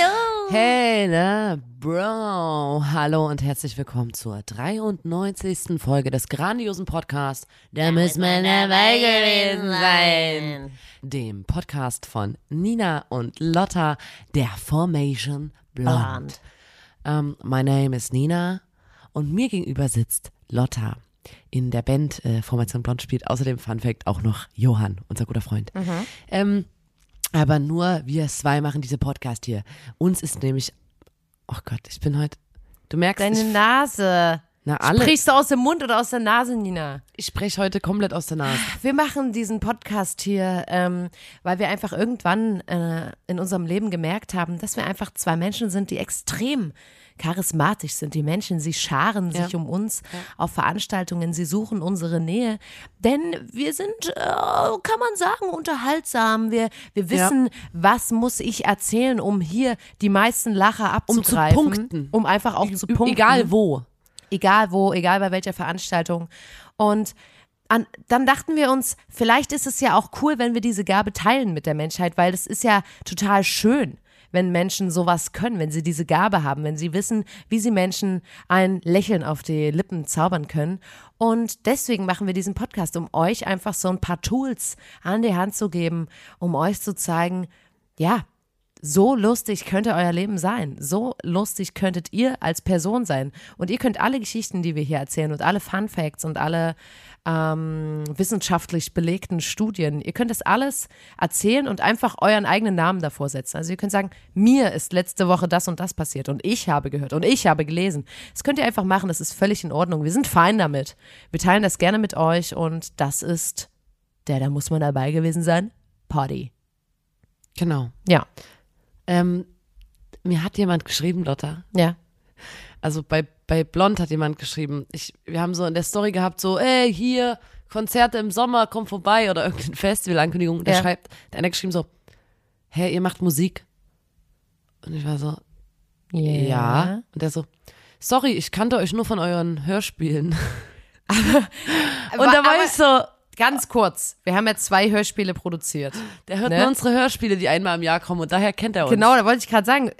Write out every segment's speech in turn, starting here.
Hallo. Hey, na, Bro. Hallo und herzlich willkommen zur 93. Folge des grandiosen Podcasts. Da müssen wir dabei gewesen sein. Dem Podcast von Nina und Lotta, der Formation Blonde. Um, my name is Nina und mir gegenüber sitzt Lotta. In der Band äh, Formation Blond spielt außerdem Fun Fact auch noch Johann, unser guter Freund. Ähm, aber nur wir zwei machen diese Podcast hier. Uns ist nämlich, oh Gott, ich bin heute, du merkst, Deine Nase. Na alle, Sprichst du aus dem Mund oder aus der Nase, Nina? ich spreche heute komplett aus der Nase. Wir machen diesen Podcast hier, ähm, weil wir einfach irgendwann äh, in unserem Leben gemerkt haben, dass wir einfach zwei Menschen sind, die extrem charismatisch sind. Die Menschen, sie scharen sich Ja. um uns auf Veranstaltungen, sie suchen unsere Nähe, denn wir sind, äh, kann man sagen, unterhaltsam. Wir, wir wissen, was muss ich erzählen, um hier die meisten Lacher Um zu abzugreifen. punkten. Um einfach auch zu punkten. Egal wo. Egal wo, egal bei welcher Veranstaltung. Und an, dann dachten wir uns, vielleicht ist es ja auch cool, wenn wir diese Gabe teilen mit der Menschheit, weil es ist ja total schön, wenn Menschen sowas können, wenn sie diese Gabe haben, wenn sie wissen, wie sie Menschen ein Lächeln auf die Lippen zaubern können. Und deswegen machen wir diesen Podcast, um euch einfach so ein paar Tools an die Hand zu geben, um euch zu zeigen, ja, so lustig könnte euer Leben sein. So lustig könntet ihr als Person sein. Und ihr könnt alle Geschichten, die wir hier erzählen und alle Fun Facts und alle ähm, wissenschaftlich belegten Studien, ihr könnt das alles erzählen und einfach euren eigenen Namen davor setzen. Also ihr könnt sagen, mir ist letzte Woche das und das passiert und ich habe gehört und ich habe gelesen. Das könnt ihr einfach machen, das ist völlig in Ordnung. Wir sind fein damit. Wir teilen das gerne mit euch und das ist der, da muss man dabei gewesen sein, Party. Genau. Ja, Ähm, mir hat jemand geschrieben, Lotta. ja. Also bei, bei Blond hat jemand geschrieben. Ich, wir haben so in der Story gehabt, so, ey, hier, Konzerte im Sommer, komm vorbei oder irgendein Festival-Ankündigung. Der Ja. schreibt, der eine hat geschrieben so, hä, ihr macht Musik? Und ich war so, ja. Und der so, sorry, ich kannte euch nur von euren Hörspielen. Und da war aber- ich so, Ganz kurz, wir haben ja zwei Hörspiele produziert. der hört Ne? nur unsere Hörspiele, die einmal im Jahr kommen und daher kennt er uns. Genau, da wollte ich gerade sagen,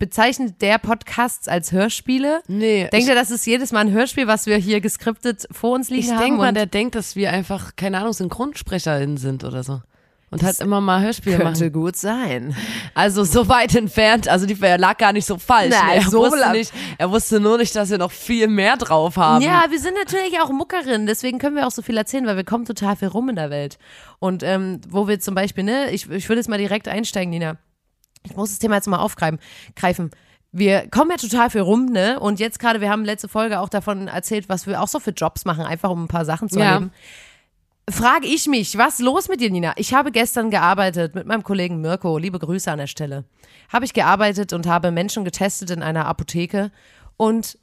bezeichnet der Podcasts als Hörspiele? Nee, Denkt ihr, das ist jedes Mal ein Hörspiel, was wir hier geskriptet vor uns liegen ich haben? denke mal, der denkt, dass wir einfach, keine Ahnung, SynchronsprecherInnen sind oder so. Und halt immer mal Hörspiele machen. könnte gut sein. Also so weit entfernt, also die er lag gar nicht so falsch. Nein, ne? er, so wusste nicht, er wusste nur nicht, dass wir noch viel mehr drauf haben. Ja, wir sind natürlich auch Muckerinnen, deswegen können wir auch so viel erzählen, weil wir kommen total viel rum in der Welt. Und ähm, wo wir zum Beispiel, ne, ich, ich würde jetzt mal direkt einsteigen, Nina. Ich muss das Thema jetzt mal aufgreifen. Greifen. Wir kommen ja total viel rum, ne? Und jetzt gerade, wir haben letzte Folge auch davon erzählt, was wir auch so für Jobs machen, einfach um ein paar Sachen zu Ja. erleben. Frage ich mich, was los mit dir, Nina? Ich habe gestern gearbeitet mit meinem Kollegen Mirko. Liebe Grüße an der Stelle. Habe ich gearbeitet und habe Menschen getestet in einer Apotheke. Und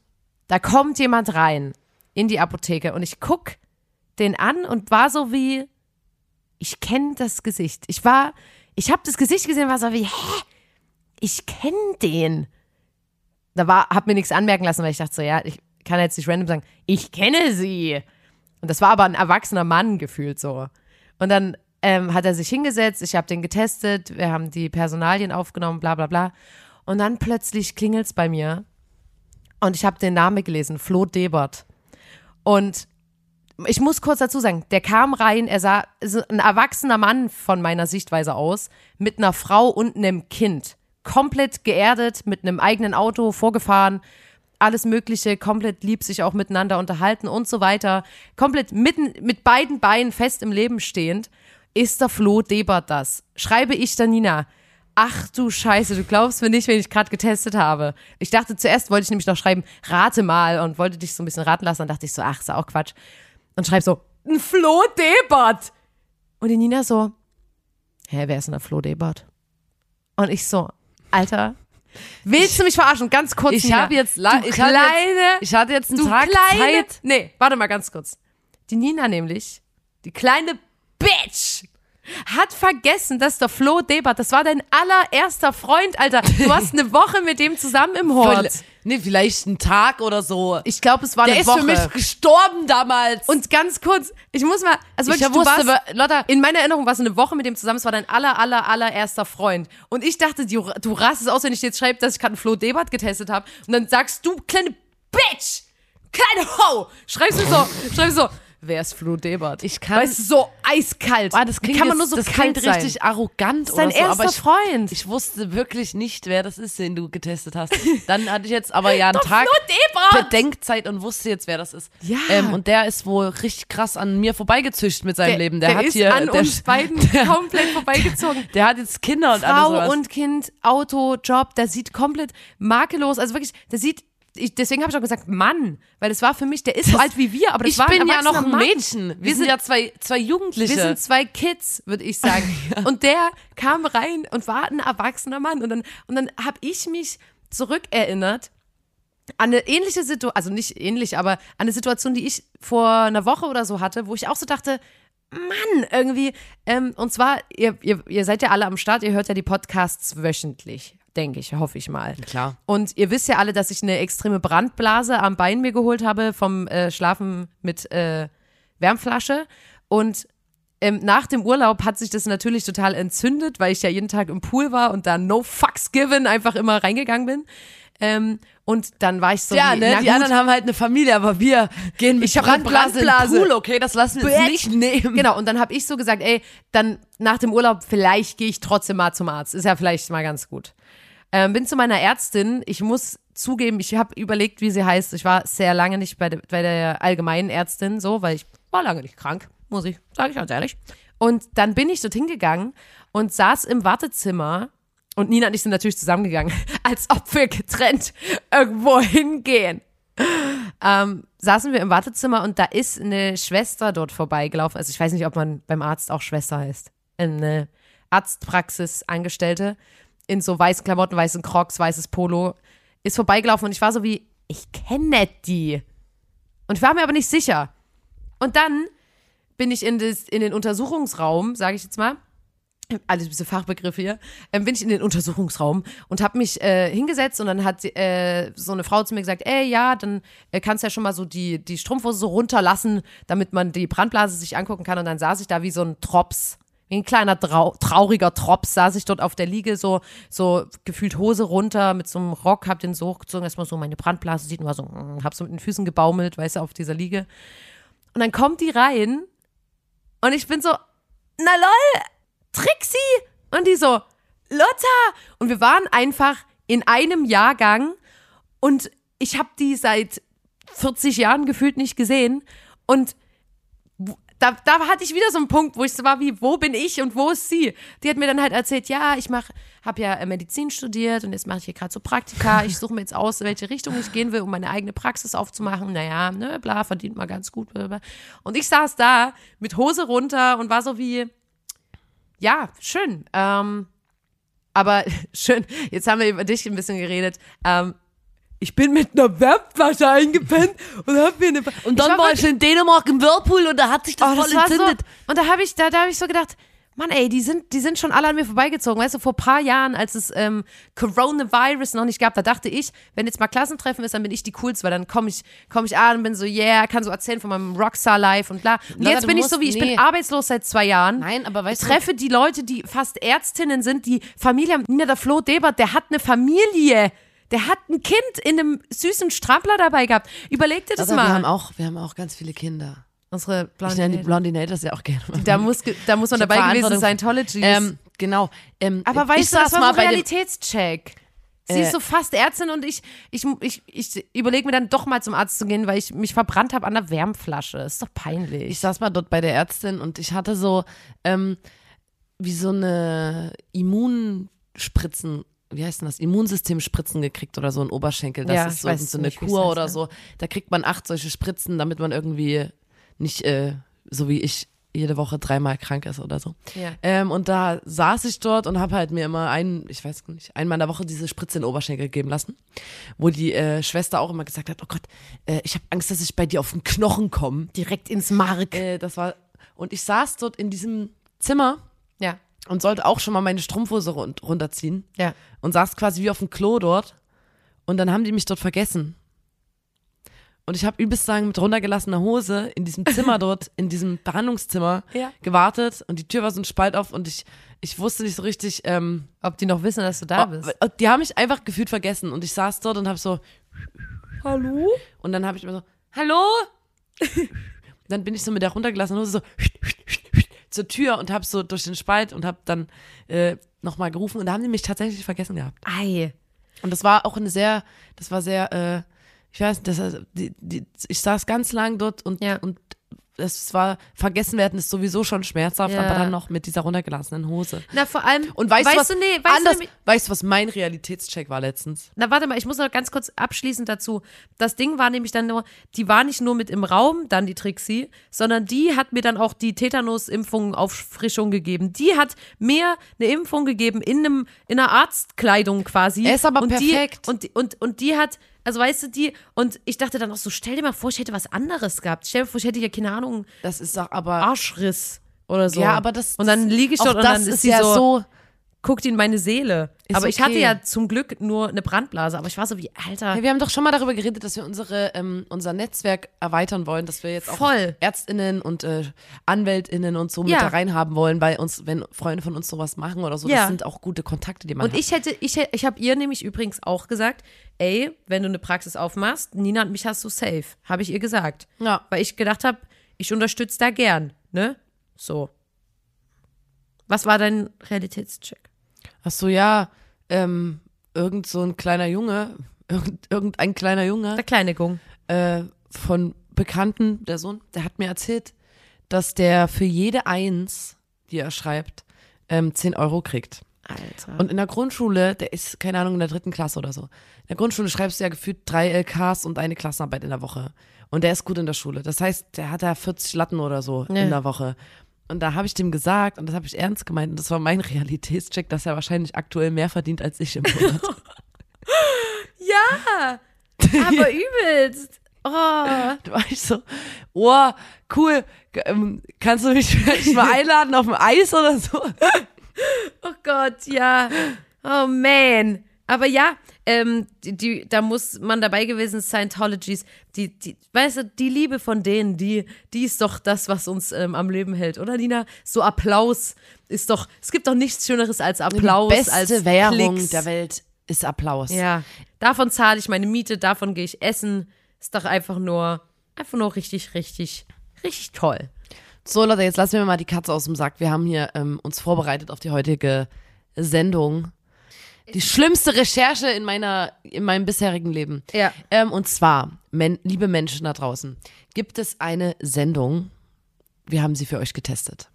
da kommt jemand rein in die Apotheke und ich guck den an und war so wie, ich kenne das Gesicht. Ich war, ich habe das Gesicht gesehen, war so wie, hä? Ich kenne den. Da war, hab mir nichts anmerken lassen, weil ich dachte so, ja, ich kann jetzt nicht random sagen, ich kenne sie. Und das war aber ein erwachsener Mann gefühlt so. Und dann ähm, hat er sich hingesetzt, ich habe den getestet, wir haben die Personalien aufgenommen, bla bla bla. Und dann plötzlich klingelt's bei mir und ich habe den Namen gelesen, Flo Debert. Und ich muss kurz dazu sagen, der kam rein, er sah ein erwachsener Mann von meiner Sichtweise aus, mit einer Frau und einem Kind. Komplett geerdet, mit einem eigenen Auto vorgefahren, alles Mögliche, komplett lieb sich auch miteinander unterhalten und so weiter. Komplett mitten mit beiden Beinen fest im Leben stehend. Ist der Flo Debert das? Schreibe ich der Nina. Ach du Scheiße, du glaubst mir nicht, wenn ich gerade getestet habe. Ich dachte zuerst, wollte ich nämlich noch schreiben, rate mal und wollte dich so ein bisschen raten lassen. Dann dachte ich so, ach, ist auch Quatsch. Und schreib so, ein Flo Debert. Und die Nina so, hä, wer ist denn der Flo Debert? Und ich so, Alter, Willst du mich verarschen? Ganz kurz. Ich habe jetzt, la- ich hatte kleine, jetzt, ich hatte jetzt einen du Tag kleine. Zeit. Nee, warte mal ganz kurz. Die Nina nämlich, die kleine Bitch, hat vergessen, dass der Flo Debert, das war dein allererster Freund, Alter. Du warst eine Woche mit dem zusammen im Hort. Nee, vielleicht einen Tag oder so. Ich glaube, es war Der eine ist Woche. für mich gestorben damals. Und ganz kurz, ich muss mal, also ich wirklich, du wusste, warst, Lotta, in meiner Erinnerung warst du eine Woche mit dem zusammen, es war dein aller, aller, allererster Freund. Und ich dachte, du, du rastest aus, wenn ich dir jetzt schreibe, dass ich gerade einen Flo Debert getestet habe. Und dann sagst du, kleine Bitch, kleine Ho, schreibst du so, schreibst du so, wer ist Flo Debert? Ich kann- Weißt du, so eiskalt. Ah, das klingt kann man jetzt- nur so das kalt sein? richtig arrogant Das ist dein oder so, aber erster ich, Freund. ich wusste wirklich nicht, wer das ist, den du getestet hast. Dann hatte ich jetzt aber ja einen Doch, Tag! Bedenkzeit und wusste jetzt, wer das ist. Ja. Ähm, und der ist wohl richtig krass an mir vorbeigezischt mit seinem der, Leben. Der, der hat ist hier, an der, uns beiden komplett vorbeigezogen. der hat jetzt Kinder und alles Frau und Kind, Auto, Job, der sieht komplett makellos, also wirklich, der sieht, ich, deswegen habe ich auch gesagt Mann, weil das war für mich, der ist so alt wie wir, aber das ich war bin ja noch ein Mann. Mädchen. Wir, sind, sind- ja zwei, zwei Jugendliche. Wir sind zwei Kids, würde ich sagen. Und der kam rein und war ein erwachsener Mann. Und dann, und dann habe ich mich zurückerinnert an eine ähnliche Situation, also nicht ähnlich, aber an eine Situation, die ich vor einer Woche oder so hatte, wo ich auch so dachte, Mann, irgendwie. Ähm, und zwar, ihr, ihr, ihr seid ja alle am Start, ihr hört ja die Podcasts wöchentlich, denke ich, hoffe ich mal. Klar. Und ihr wisst ja alle, dass ich eine extreme Brandblase am Bein mir geholt habe vom äh, Schlafen mit äh, Wärmflasche. Und ähm, nach dem Urlaub hat sich das natürlich total entzündet, weil ich ja jeden Tag im Pool war und da no fucks given einfach immer reingegangen bin. Ähm, und dann war ich so, Ja, wie, ne? Die anderen haben halt eine Familie, aber wir gehen mit Ich eine Brandblase, Brandblase. Pool, okay? Das lassen wir nicht nehmen. Genau, und dann habe ich so gesagt, ey, dann nach dem Urlaub, vielleicht gehe ich trotzdem mal zum Arzt. Ist ja vielleicht mal ganz gut. Ähm, bin zu meiner Ärztin. Ich muss zugeben, ich habe überlegt, wie sie heißt. Ich war sehr lange nicht bei, der- bei der allgemeinen Ärztin, so, weil ich war lange nicht krank, muss ich, sage ich ganz ehrlich. Und dann bin ich dorthin gegangen und saß im Wartezimmer. Und Nina und ich sind natürlich zusammengegangen, als ob wir getrennt irgendwo hingehen ähm, saßen wir im Wartezimmer und da ist eine Schwester dort vorbeigelaufen. Also ich weiß nicht, ob man beim Arzt auch Schwester heißt. Eine Arztpraxis Angestellte in so weißen Klamotten, weißen Crocs, weißes Polo ist vorbeigelaufen und ich war so wie, ich kenne die. Und ich war mir aber nicht sicher. Und dann bin ich in, das, in den Untersuchungsraum, sage ich jetzt mal, alles diese Fachbegriffe hier, ähm, bin ich in den Untersuchungsraum und habe mich äh, hingesetzt und dann hat äh, so eine Frau zu mir gesagt, ey, ja, dann äh, kannst du ja schon mal so die, die Strumpfhose so runterlassen, damit man die Brandblase sich angucken kann und dann saß ich da wie so ein Trops, wie ein kleiner trau trauriger Trops, saß ich dort auf der Liege, so, so gefühlt Hose runter mit so einem Rock, hab den so hochgezogen, erstmal so meine Brandblase sieht und war so, mm, hab so mit den Füßen gebaumelt, weißt du, auf dieser Liege. Und dann kommt die rein und ich bin so, na lol, Trixie! Und die so, Lotta! Und wir waren einfach in einem Jahrgang und ich habe die seit 40 Jahren gefühlt nicht gesehen. Und da, da hatte ich wieder so einen Punkt, wo ich so war wie, wo bin ich und wo ist sie? Die hat mir dann halt erzählt, ja, ich mach, habe ja äh, Medizin studiert und jetzt mache ich hier gerade so Praktika. Ich suche mir jetzt aus, in welche Richtung ich gehen will, um meine eigene Praxis aufzumachen. Naja, ne, bla, verdient mal ganz gut. Und ich saß da mit Hose runter und war so wie, ja, schön. Ähm, aber schön, jetzt haben wir über dich ein bisschen geredet. Ähm, ich bin mit einer Wärmflasche eingepennt und hab mir eine. Und dann war ich in Dänemark im Whirlpool und da hat sich das Oh, voll das war so, entzündet. und da habe ich, da, da habe ich so gedacht, Mann, ey, die sind, die sind schon alle an mir vorbeigezogen. Weißt du, vor ein paar Jahren, als es ähm, Coronavirus noch nicht gab, da dachte ich, wenn jetzt mal Klassentreffen ist, dann bin ich die coolste, weil dann komme ich, komm ich an und bin so, yeah, kann so erzählen von meinem Rockstar-Life und bla. Und Lotta, jetzt du bin ich so wie, ich nee. bin arbeitslos seit zwei Jahren. Nein, aber weißt ich du- treffe die Leute, die fast Ärztinnen sind, die Familie haben. Nina, der Flo Debert, der hat eine Familie. Der hat ein Kind in einem süßen Strampler dabei gehabt. Überleg dir das Also, wir mal. haben auch, wir haben auch ganz viele Kinder. Unsere Ich nenne die. Blondinators ja auch gerne. Da muss, da muss man dabei gewesen sein, Scientology. Ähm, genau. Ähm, aber weißt du, das war mal so ein Realitätscheck. Sie Äh, ist so fast Ärztin und ich, ich, ich, ich überlege mir dann doch mal zum Arzt zu gehen, weil ich mich verbrannt habe an der Wärmflasche. Ist doch peinlich. ich saß mal dort bei der Ärztin und ich hatte so ähm, wie so eine Immunspritzen, wie heißt denn das? Immunsystemspritzen gekriegt oder so ein Oberschenkel. Das Ja, ist so, so eine nicht, Kur heißt, oder so. Da kriegt man acht solche Spritzen, damit man irgendwie nicht äh, so wie ich jede Woche dreimal krank ist oder so. Ja. Ähm, und da saß ich dort und habe halt mir immer einen, ich weiß nicht, einmal in der Woche diese Spritze in den Oberschenkel geben lassen, wo die äh, Schwester auch immer gesagt hat, oh Gott, äh, ich habe Angst, dass ich bei dir auf den Knochen komme. Direkt ins Mark. Äh, das war und ich saß dort in diesem Zimmer. Und sollte auch schon mal meine Strumpfhose run runterziehen Ja. und saß quasi wie auf dem Klo dort und dann haben die mich dort vergessen. Und ich habe übelst sagen mit runtergelassener Hose in diesem Zimmer dort, in diesem Behandlungszimmer Ja. gewartet und die Tür war so ein Spalt auf und ich, ich wusste nicht so richtig, ähm, Ob die noch wissen, dass du da oh, bist. die haben mich einfach gefühlt vergessen und ich saß dort und habe so, Hallo? und dann habe ich immer so, hallo? dann bin ich so mit der runtergelassenen Hose so zur Tür und habe so durch den Spalt und habe dann äh, nochmal gerufen und da haben die mich tatsächlich vergessen gehabt. Ei. Und das war auch eine sehr, das war sehr, äh, ich weiß nicht, das, die, die, ich saß ganz lang dort und, Ja. und es war, vergessen werden ist sowieso schon schmerzhaft, Ja. aber dann noch mit dieser runtergelassenen Hose. Na, vor allem. Und weißt, du was, du, nee, weißt anders, du, nämlich- weißt du, was mein Realitätscheck war letztens? Na, warte mal, ich muss noch ganz kurz abschließend dazu. Das Ding war nämlich dann nur, die war nicht nur mit im Raum, dann die Trixie, sondern die hat mir dann auch die Tetanus-Impfung Auffrischung gegeben. Die hat mir eine Impfung gegeben in einem, in einer Arztkleidung quasi. Er ist aber und perfekt. Die, und, und, und die hat, also weißt du, die, und ich dachte dann auch so, stell dir mal vor, ich hätte was anderes gehabt. Stell dir vor, ich hätte ja keine Ahnung, Das ist doch aber. Arschriss oder so. Ja, aber das. Und dann liege ich dort und das dann ist, ist sie ja so, so guckt in meine Seele. Ist aber ich hatte okay. ja zum Glück nur eine Brandblase, aber ich war so wie, Alter. Hey, wir haben doch schon mal darüber geredet, dass wir unsere, ähm, unser Netzwerk erweitern wollen, dass wir jetzt auch Voll. ÄrztInnen und äh, AnwältInnen und so mit Ja. da reinhaben wollen, bei uns, wenn Freunde von uns sowas machen oder so. Ja. Das sind auch gute Kontakte, die man Und hat. ich hätte, ich, ich habe ihr nämlich übrigens auch gesagt, ey, wenn du eine Praxis aufmachst, Nina und mich hast du safe. Habe ich ihr gesagt. Ja. Weil ich gedacht habe, ich unterstütze da gern, ne? So. Was war dein Realitätscheck? Ach so, ja, ähm, irgend so ein kleiner Junge, irgend, irgendein kleiner Junge Der kleine Gung. äh, von Bekannten, der Sohn, der hat mir erzählt, dass der für jede Eins, die er schreibt, ähm, 10 Euro kriegt. Alter. Und in der Grundschule, der ist, keine Ahnung, in der dritten Klasse oder so. In der Grundschule schreibst du ja gefühlt drei LKs und eine Klassenarbeit in der Woche. Und der ist gut in der Schule. Das heißt, der hat da 40 Latten oder so Ja. in der Woche. Und da habe ich dem gesagt, und das habe ich ernst gemeint, und das war mein Realitätscheck, dass er wahrscheinlich aktuell mehr verdient als ich im Monat. ja, aber übelst. Oh. da war ich so, oh, cool, ähm, kannst du mich vielleicht mal einladen auf ein Eis oder so? Oh Gott, ja. Oh man. Aber ja, ähm, die, die, da muss man dabei gewesen, Scientologies, die, die, weißt du, die Liebe von denen, die, die ist doch das, was uns ähm, am Leben hält, oder Nina? So Applaus ist doch, es gibt doch nichts Schöneres als Applaus, Die beste als Währung Klicks. der Welt ist Applaus. Ja, davon zahle ich meine Miete, davon gehe ich essen. Ist doch einfach nur, einfach nur richtig, richtig, richtig toll. So, Leute, jetzt lassen wir mal die Katze aus dem Sack. Wir haben hier ähm, uns vorbereitet auf die heutige Sendung. Die schlimmste Recherche in meiner, in meinem bisherigen Leben. Ja. Ähm, und zwar, men liebe Menschen da draußen, gibt es eine Sendung. Wir haben sie für euch getestet.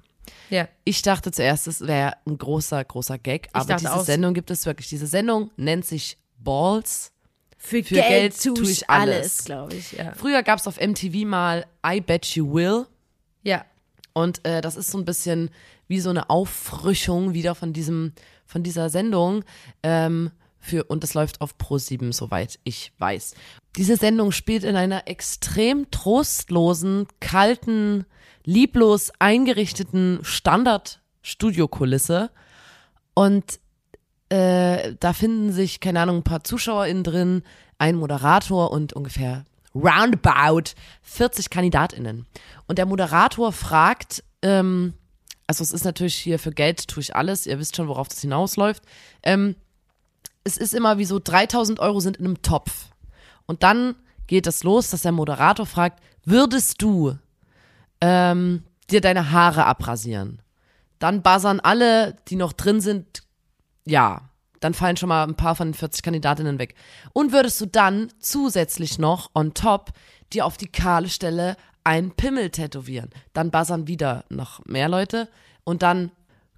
Ja. Ich dachte zuerst, es wäre ein großer, großer Gag, aber diese auch. Sendung gibt es wirklich. Diese Sendung nennt sich Balls. Für, Für Geld tue ich alles. glaube ich, ja. Früher gab es auf MTV mal I Bet You Will. Ja. Und äh, das ist so ein bisschen wie so eine Auffrischung wieder von diesem, von dieser Sendung. Ähm, für, und das läuft auf Pro7, soweit ich weiß. Diese Sendung spielt in einer extrem trostlosen, kalten, lieblos eingerichteten Standard-Studiokulisse. Und äh, da finden sich, keine Ahnung, ein paar ZuschauerInnen drin, ein Moderator und ungefähr roundabout 40 KandidatInnen. Und der Moderator fragt, ähm, also es ist natürlich hier für Geld tue ich alles, ihr wisst schon, worauf das hinausläuft. Ähm, es ist immer wie so 3000 Euro sind in einem Topf. Und dann geht es los, dass der Moderator fragt, würdest du ähm, dir deine Haare abrasieren? Dann buzzern alle, die noch drin sind, ja. Dann fallen schon mal ein paar von den 40 Kandidatinnen weg. Und würdest du dann zusätzlich noch on top dir auf die kahle Stelle einen Pimmel tätowieren? Dann buzzern wieder noch mehr Leute und dann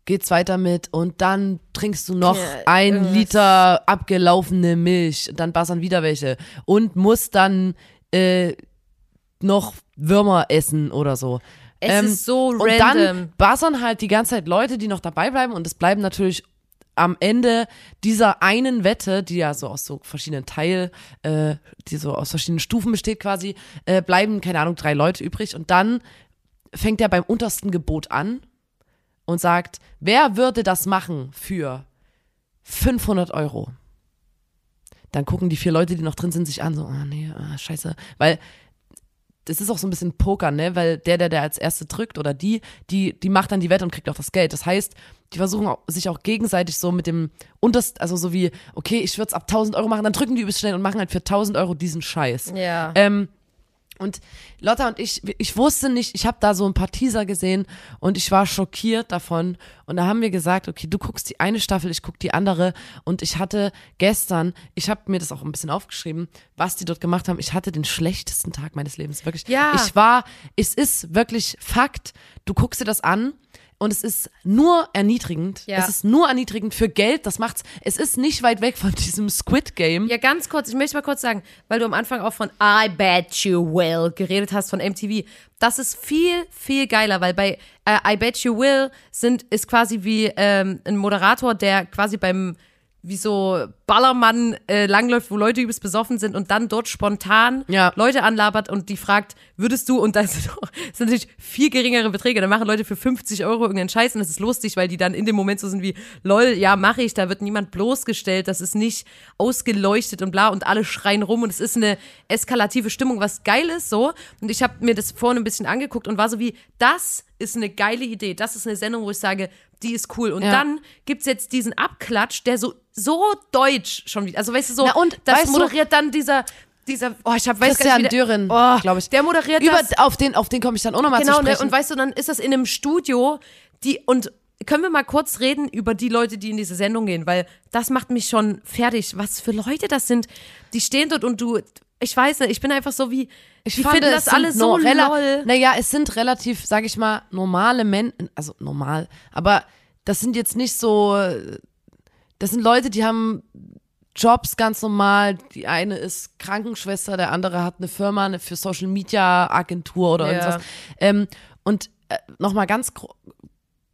geht's weiter mit und dann trinkst du noch Ja, ein irgendwas. Liter abgelaufene Milch. Dann buzzern wieder welche und musst dann äh, noch Würmer essen oder so. Es ist so und random. dann buzzern halt die ganze Zeit Leute, die noch dabei bleiben und es bleiben natürlich am Ende dieser einen Wette, die ja so aus so verschiedenen Teil, äh, die so aus verschiedenen Stufen besteht quasi, äh, bleiben, keine Ahnung, drei Leute übrig und dann fängt er beim untersten Gebot an und sagt, wer würde das machen für 500 Euro? Dann gucken die vier Leute, die noch drin sind, sich an, so, ah nee, ah, scheiße, weil das ist auch so ein bisschen Poker, ne? Weil der, der, der als Erste drückt oder die, die, die macht dann die Wette und kriegt auch das Geld. Das heißt, die versuchen auch, sich auch gegenseitig so mit dem unterst, also so wie, okay, ich würde es ab 1000 Euro machen, dann drücken die übelst schnell und machen halt für 1000 Euro diesen Scheiß. Ja. Ähm, und Lotta und ich, ich wusste nicht, ich habe da so ein paar Teaser gesehen und ich war schockiert davon. Und da haben wir gesagt, okay, du guckst die eine Staffel, ich guck die andere. Und ich hatte gestern, ich habe mir das auch ein bisschen aufgeschrieben, was die dort gemacht haben. Ich hatte den schlechtesten Tag meines Lebens, wirklich. Ja. Ich war, es ist wirklich Fakt. Du guckst dir das an und es ist nur erniedrigend. Ja. Es ist nur erniedrigend für Geld. Das macht's. Es ist nicht weit weg von diesem Squid Game. Ja, ganz kurz, ich möchte mal kurz sagen, weil du am Anfang auch von I Bet You Will geredet hast von MTV. Das ist viel, viel geiler, weil bei äh, I Bet You Will sind, ist quasi wie ähm, ein Moderator, der quasi beim wie so Ballermann äh, langläuft, wo Leute übelst besoffen sind und dann dort spontan Ja. Leute anlabert und die fragt, würdest du, und das sind, das sind natürlich viel geringere Beträge, da machen Leute für 50 Euro irgendeinen Scheiß und das ist lustig, weil die dann in dem Moment so sind wie, lol, ja, mache ich, da wird niemand bloßgestellt, das ist nicht ausgeleuchtet und bla und alle schreien rum und es ist eine eskalative Stimmung, was geil ist so und ich habe mir das vorhin ein bisschen angeguckt und war so wie, das ist eine geile Idee, das ist eine Sendung, wo ich sage, die ist cool und Ja. dann gibt's jetzt diesen Abklatsch, der so, so deutsch schon wieder, also weißt du so, Na und, das weißt du- moderiert dann dieser, dieser, oh, ich hab, weiß gar Christian der- Dürren, oh, glaube ich. Der moderiert Über, das. auf den, auf den komme ich dann auch nochmal Genau, zu ne? sprechen. und weißt du, dann ist das in einem Studio, die, und können wir mal kurz reden über die Leute, die in diese Sendung gehen, weil das macht mich schon fertig. Was für Leute das sind, die stehen dort und du, ich weiß nicht, ich bin einfach so wie, Ich es das alle sind so lol. Naja, es sind relativ, sag ich mal, normale Menschen, also normal, aber das sind jetzt nicht so, das sind Leute, die haben Jobs ganz normal. Die eine ist Krankenschwester, der andere hat eine Firma eine für Social Media Agentur oder Ja. irgendwas. Ähm, und äh, nochmal ganz gro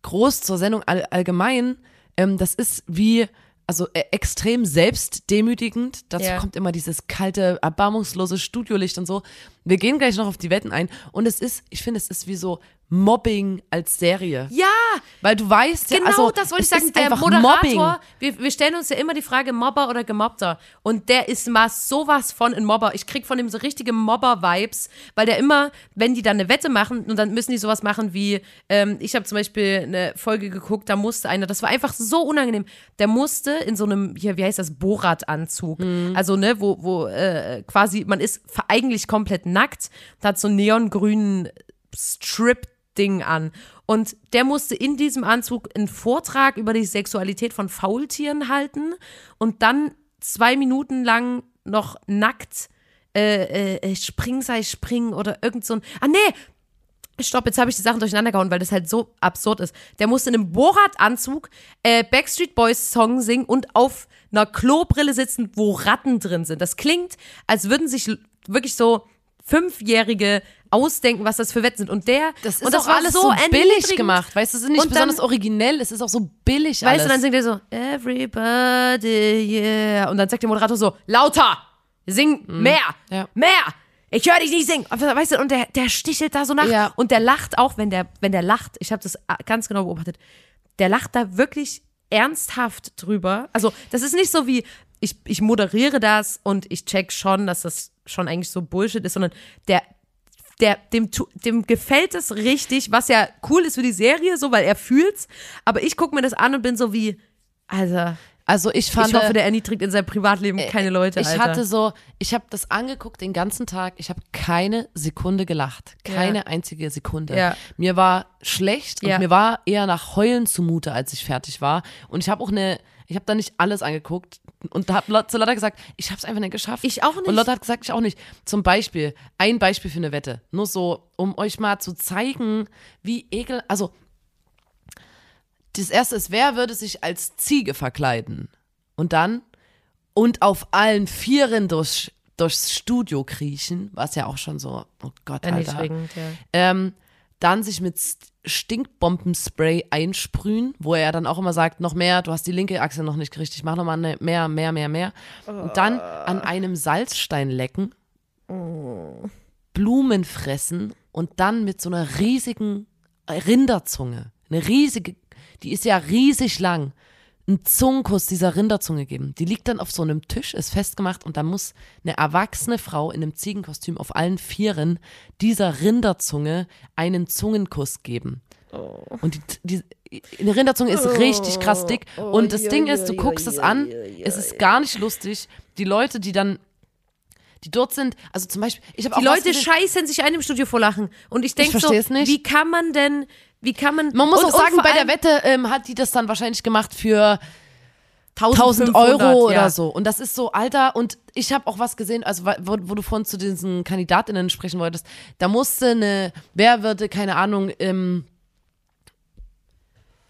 groß zur Sendung all allgemein, ähm, das ist wie, also äh, extrem selbstdemütigend. Dazu Ja. kommt immer dieses kalte, erbarmungslose Studiolicht und so. Wir gehen gleich noch auf die Wetten ein. Und es ist, ich finde, es ist wie so Mobbing als Serie. Ja, Weil du weißt ja, Genau, also, das wollte ich sagen. Der Moderator, Mobbing. wir, wir stellen uns ja immer die Frage, Mobber oder Gemobbter. Und der ist mal sowas von ein Mobber. Ich krieg von dem so richtige Mobber-Vibes, weil der immer, wenn die dann eine Wette machen, und dann müssen die sowas machen wie, ähm, ich habe zum Beispiel eine Folge geguckt, da musste einer, das war einfach so unangenehm, der musste in so einem, hier, wie heißt das, Borat-Anzug. Mhm. Also, ne, wo, wo äh, quasi, man ist eigentlich komplett nackt, hat so einen neongrünen Strip-Ding an. Und der musste in diesem Anzug einen Vortrag über die Sexualität von Faultieren halten und dann zwei Minuten lang noch nackt äh, äh, spring sei spring oder irgend so ein. Ah, nee! Stopp, jetzt habe ich die Sachen durcheinander gehauen, weil das halt so absurd ist. Der musste in einem Borat-Anzug äh, Backstreet Boys Song singen und auf einer Klobrille sitzen, wo Ratten drin sind. Das klingt, als würden sich wirklich so Fünfjährige ausdenken, was das für Wetten sind. Und der, Das ist und das auch war alles so, billig gemacht. Weißt du, es ist nicht Und dann- besonders originell, es ist auch so billig Weißt alles. du, dann singt er so, everybody, yeah. Und dann sagt der Moderator so, lauter, sing mehr, Mhm. Ja. mehr. Ich höre dich nicht singen. Weißt du, und der, der stichelt da so nach. Ja. Und der lacht auch, wenn der, wenn der lacht. Ich habe das ganz genau beobachtet. Der lacht da wirklich ernsthaft drüber. Also, das ist nicht so wie, ich, ich moderiere das und ich check schon, dass das schon eigentlich so Bullshit ist, sondern der, der, dem, dem gefällt es richtig, was ja cool ist für die Serie, so, weil er fühlt's. Aber ich gucke mir das an und bin so wie, Alter, also ich fand, ich hoffe, der erniedrigt in seinem Privatleben keine Leute, ich Alter. hatte so, ich habe das angeguckt den ganzen Tag, ich habe keine Sekunde gelacht, keine Ja. einzige Sekunde. Ja. Mir war schlecht Ja. und mir war eher nach Heulen zumute, als ich fertig war. Und ich habe auch eine, ich habe da nicht alles angeguckt und da habe zu Lotta gesagt, ich habe es einfach nicht geschafft. Ich auch nicht. Und Lotta hat gesagt, ich auch nicht. Zum Beispiel, ein Beispiel für eine Wette, nur so, um euch mal zu zeigen, wie ekel, also das erste ist, wer würde sich als Ziege verkleiden? Und dann und auf allen Vieren durch, durchs Studio kriechen, was ja auch schon so, oh Gott, Alter. Erniedrigend, ja. Ähm, dann sich mit Stinkbombenspray einsprühen, wo er dann auch immer sagt, noch mehr, du hast die linke Achse noch nicht richtig, mach nochmal ne, mehr, mehr, mehr, mehr. Und dann an einem Salzstein lecken, Blumen fressen und dann mit so einer riesigen Rinderzunge, eine riesige, die ist ja riesig lang, einen Zungenkuss dieser Rinderzunge geben. Die liegt dann auf so einem Tisch, ist festgemacht und da muss eine erwachsene Frau in einem Ziegenkostüm auf allen Vieren dieser Rinderzunge einen Zungenkuss geben. Und die, die, eine Rinderzunge ist richtig krass dick. Und das Ding ist, du guckst es an, es ist gar nicht lustig. Die Leute, die dann die dort sind, also zum Beispiel, ich habe auch Die Leute scheißen sich ein im Studio vor Lachen. Und ich denke so, nicht. wie kann man denn, wie kann man. Man muss und, auch sagen, bei der Wette ähm, hat die das dann wahrscheinlich gemacht für 1000 1500, Euro ja. oder so. Und das ist so, Alter, und ich habe auch was gesehen, also wo, wo du vorhin zu diesen Kandidatinnen sprechen wolltest, da musste eine, wer würde, keine Ahnung, ähm,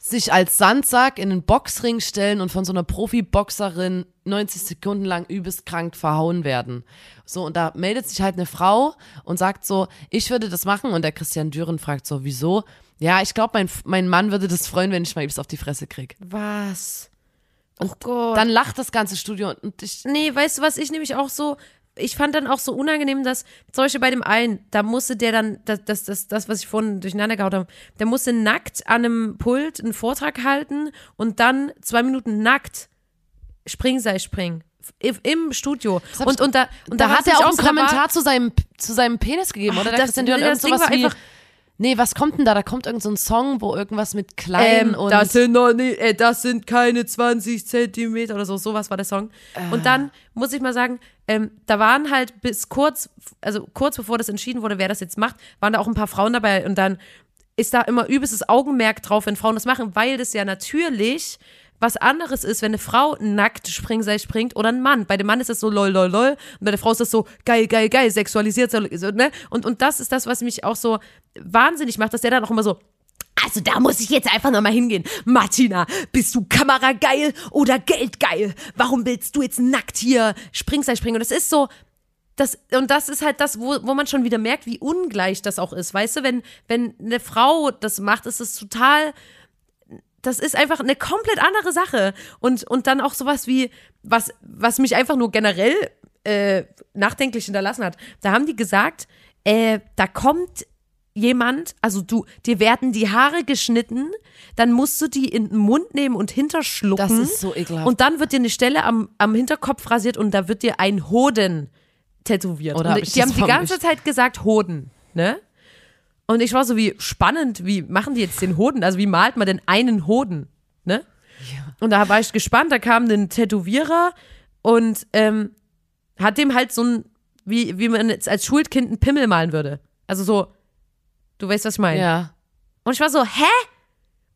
sich als Sandsack in einen Boxring stellen und von so einer Profiboxerin 90 Sekunden lang übelst krank verhauen werden. So, und da meldet sich halt eine Frau und sagt so, ich würde das machen. Und der Christian Düren fragt so, wieso? Ja, ich glaube, mein, mein Mann würde das freuen, wenn ich mal übelst auf die Fresse krieg. Was? Oh Gott. Dann lacht das ganze Studio und ich, Nee, weißt du was, ich nämlich auch so, ich fand dann auch so unangenehm, dass zum Beispiel bei dem einen, da musste der dann, das, das, das, das was ich vorhin durcheinander gehauen habe, der musste nackt an einem Pult einen Vortrag halten und dann zwei Minuten nackt Springseil springen. Im- Studio. Und, und da, und da da hat er auch einen da war- Kommentar zu seinem, zu seinem Penis gegeben, oder? Der das- Düren, das irgend Ding war einfach- nee, was kommt denn da? Da kommt irgend so ein Song, wo irgendwas mit klein Ähm, und das sind noch nicht, äh, das sind keine 20 Zentimeter oder so, sowas war der Song. Äh. Und dann muss ich mal sagen, ähm, da waren halt bis kurz, also kurz bevor das entschieden wurde, wer das jetzt macht, waren da auch ein paar Frauen dabei und dann ist da immer übelstes Augenmerk drauf, wenn Frauen das machen, weil das ja natürlich was anderes ist, wenn eine Frau nackt Springseil springt oder ein Mann. Bei dem Mann ist das so lol, lol, lol. Und bei der Frau ist das so geil, geil, geil, sexualisiert. So, ne? und, und das ist das, was mich auch so wahnsinnig macht, dass der dann auch immer so, also da muss ich jetzt einfach nochmal hingehen. Martina, bist du kamerageil oder geldgeil? Warum willst du jetzt nackt hier Springseil springen? Und das ist so, das, und das ist halt das, wo, wo man schon wieder merkt, wie ungleich das auch ist. Weißt du, wenn, wenn eine Frau das macht, ist es total, das ist einfach eine komplett andere Sache. Und, und dann auch sowas wie, was, was mich einfach nur generell äh, nachdenklich hinterlassen hat. Da haben die gesagt, äh, da kommt jemand, also du, dir werden die Haare geschnitten, dann musst du die in den Mund nehmen und hinterschlucken. Das ist so ekelhaft. Und dann wird dir eine Stelle am, am Hinterkopf rasiert und da wird dir ein Hoden tätowiert. Oder und hab die haben die ganze? Zeit gesagt Hoden, ne? Und ich war so wie spannend, wie machen die jetzt den Hoden? Also wie malt man denn einen Hoden, ne? Und da war ich gespannt, da kam ein Tätowierer und ähm, hat dem halt so ein, wie, wie man jetzt als Schulkind einen Pimmel malen würde. Also so, du weißt, was ich meine. ja. Und ich war so, hä?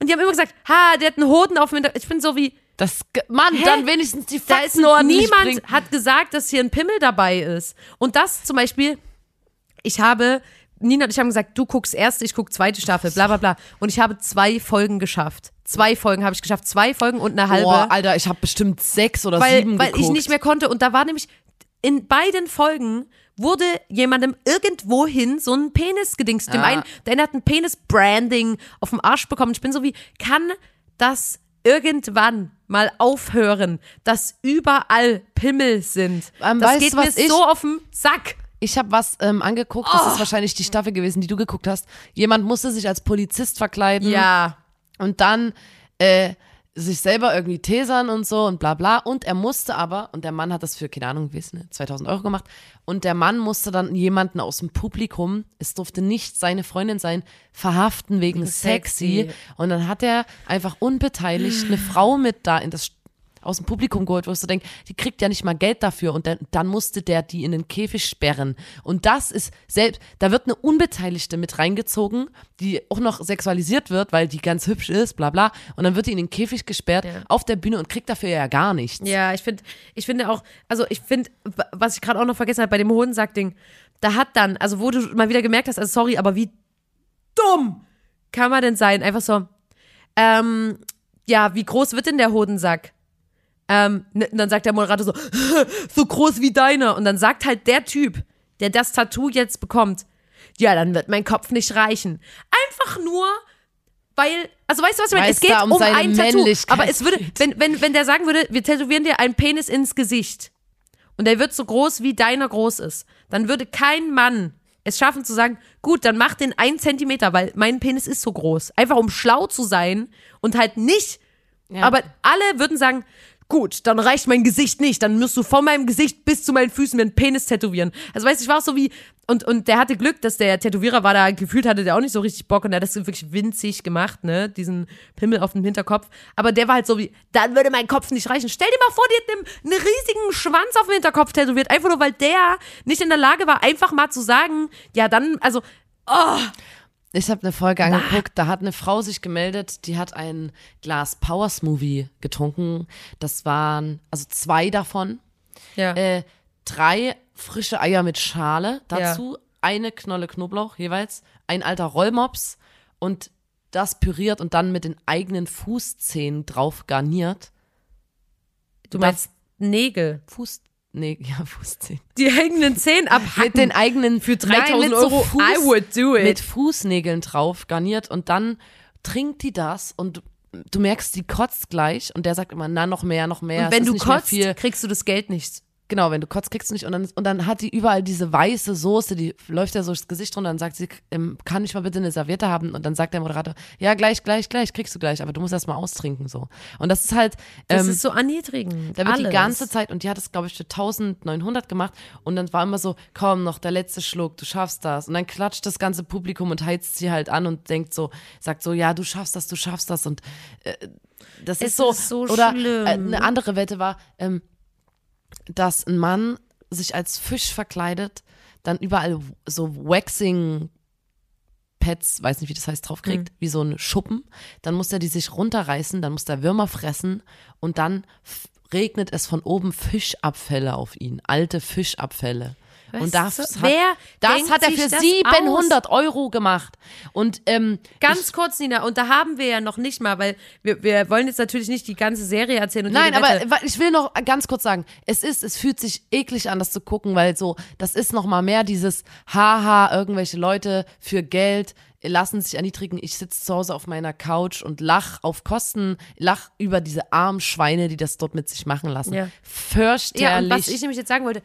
Und die haben immer gesagt, ha, der hat einen Hoden auf dem Hinter Ich bin so wie, Das, Mann, Hä? dann wenigstens die da ist ordentlich niemand bringen. hat gesagt, dass hier ein Pimmel dabei ist. Und das zum Beispiel, ich habe, Nina und ich haben gesagt, du guckst erste, ich guck zweite Staffel, bla bla bla. Und ich habe zwei Folgen geschafft. Zwei Folgen habe ich geschafft. Zwei Folgen und eine halbe. Boah, Alter, ich habe bestimmt sechs oder weil, sieben weil geguckt. ich nicht mehr konnte. Und da war nämlich, in beiden Folgen wurde jemandem irgendwohin so ein Penis gedingst. Dem Ja. einen, der eine hat ein Penis-Branding auf dem Arsch bekommen. Ich bin so wie, kann das irgendwann mal aufhören, dass überall Pimmel sind? Ähm, das weißt geht mir so auf den Sack. Ich habe was ähm, angeguckt, das Oh. ist wahrscheinlich die Staffel gewesen, die du geguckt hast. Jemand musste sich als Polizist verkleiden Ja. und dann äh, sich selber irgendwie tesern und so und bla bla. Und er musste aber, und der Mann hat das für, keine Ahnung, wie ist, ne, 2000 Euro gemacht, und der Mann musste dann jemanden aus dem Publikum, es durfte nicht seine Freundin sein, verhaften wegen sexy. sexy. Und dann hat er einfach unbeteiligt eine Frau mit da in das aus dem Publikum geholt, wo du denkst, die kriegt ja nicht mal Geld dafür und dann, dann musste der die in den Käfig sperren. Und das ist selbst, da wird eine Unbeteiligte mit reingezogen, die auch noch sexualisiert wird, weil die ganz hübsch ist, bla bla. Und dann wird die in den Käfig gesperrt Ja. auf der Bühne und kriegt dafür ja gar nichts. Ja, ich finde, ich finde auch, also ich finde, wa- was ich gerade auch noch vergessen habe bei dem Hodensack-Ding, da hat dann, also wo du mal wieder gemerkt hast, also sorry, aber wie dumm kann man denn sein? Einfach so, ähm, ja, wie groß wird denn der Hodensack? Ähm, und dann sagt der Moderator so, so groß wie deiner. Und dann sagt halt der Typ, der das Tattoo jetzt bekommt, ja, dann wird mein Kopf nicht reichen. einfach nur, weil, also weißt du, was ich meine? Es geht um um, ein Tattoo. Aber es würde, wenn, wenn, wenn der sagen würde, wir tätowieren dir einen Penis ins Gesicht und der wird so groß, wie deiner groß ist, dann würde kein Mann es schaffen zu sagen, gut, dann mach den einen Zentimeter, weil mein Penis ist so groß. Einfach um schlau zu sein und halt nicht. Aber alle würden sagen, gut, dann reicht mein Gesicht nicht. Dann musst du von meinem Gesicht bis zu meinen Füßen mir einen Penis tätowieren. Also weißt du, ich war so wie, und, und der hatte Glück, dass der Tätowierer war da, gefühlt hatte der auch nicht so richtig Bock und der hat das wirklich winzig gemacht, ne, diesen Pimmel auf dem Hinterkopf. Aber der war halt so wie, dann würde mein Kopf nicht reichen. Stell dir mal vor, die hat einen, einen riesigen Schwanz auf dem Hinterkopf tätowiert, einfach nur, weil der nicht in der Lage war, einfach mal zu sagen, ja, dann, also, Ich habe eine Folge angeguckt, da hat eine Frau sich gemeldet, die hat ein Glas Power Smoothie getrunken. Das waren, also zwei davon. ja. Äh, drei frische Eier mit Schale, dazu eine Knolle Knoblauch jeweils, ein alter Rollmops und das püriert und dann mit den eigenen Fußzehen drauf garniert. du meinst Nägel. Fuß, nee, ja, Fußzehen. Die hängenden Zähne abhacken. Mit den eigenen Für 3000 Nein, Euro, Fuß, I would do it. Mit Fußnägeln drauf garniert und dann trinkt die das und du, merkst, die kotzt gleich und der sagt immer, na, noch mehr, noch mehr. Und wenn du kotzt, kriegst du das Geld nicht. Genau, wenn du kotzt, kriegst du nicht. Und dann, und dann hat die überall diese weiße Soße, die läuft ja so das Gesicht runter und sagt sie, ähm, kann ich mal bitte eine Serviette haben? Und dann sagt der Moderator, ja, gleich, gleich, gleich, kriegst du gleich, aber du musst erst mal austrinken, so. Und das ist halt, Das ähm, ist so erniedrigend. da wird Alles. die ganze Zeit, und die hat es, glaube ich, für 1900 gemacht. Und dann war immer so, komm, noch der letzte Schluck, du schaffst das. Und dann klatscht das ganze Publikum und heizt sie halt an und denkt so, sagt so, ja, du schaffst das, du schaffst das. Und äh, das Es ist so. ist so oder schlimm. Äh, eine andere Wette war, ähm, dass ein Mann sich als Fisch verkleidet, dann überall so Waxing Pads, weiß nicht, wie das heißt, draufkriegt, Mhm. wie so ein Schuppen. Dann muss er die sich runterreißen, dann muss der Würmer fressen und dann regnet es von oben Fischabfälle auf ihn, alte Fischabfälle. Weißt und das, hat, wer das hat er für das 700 Euro gemacht. Und ähm, Ganz kurz, Nina, und da haben wir ja noch nicht mal, weil wir, wir wollen jetzt natürlich nicht die ganze Serie erzählen. Nein, aber ich will noch ganz kurz sagen, es ist, es fühlt sich eklig an, das zu gucken, weil so, das ist noch mal mehr dieses Haha, irgendwelche Leute für Geld lassen sich erniedrigen. Ich sitze zu Hause auf meiner Couch und lach auf Kosten, lach über diese armen Schweine, die das dort mit sich machen lassen. Ja. Fürchterlich. Ja, und was ich nämlich jetzt sagen wollte,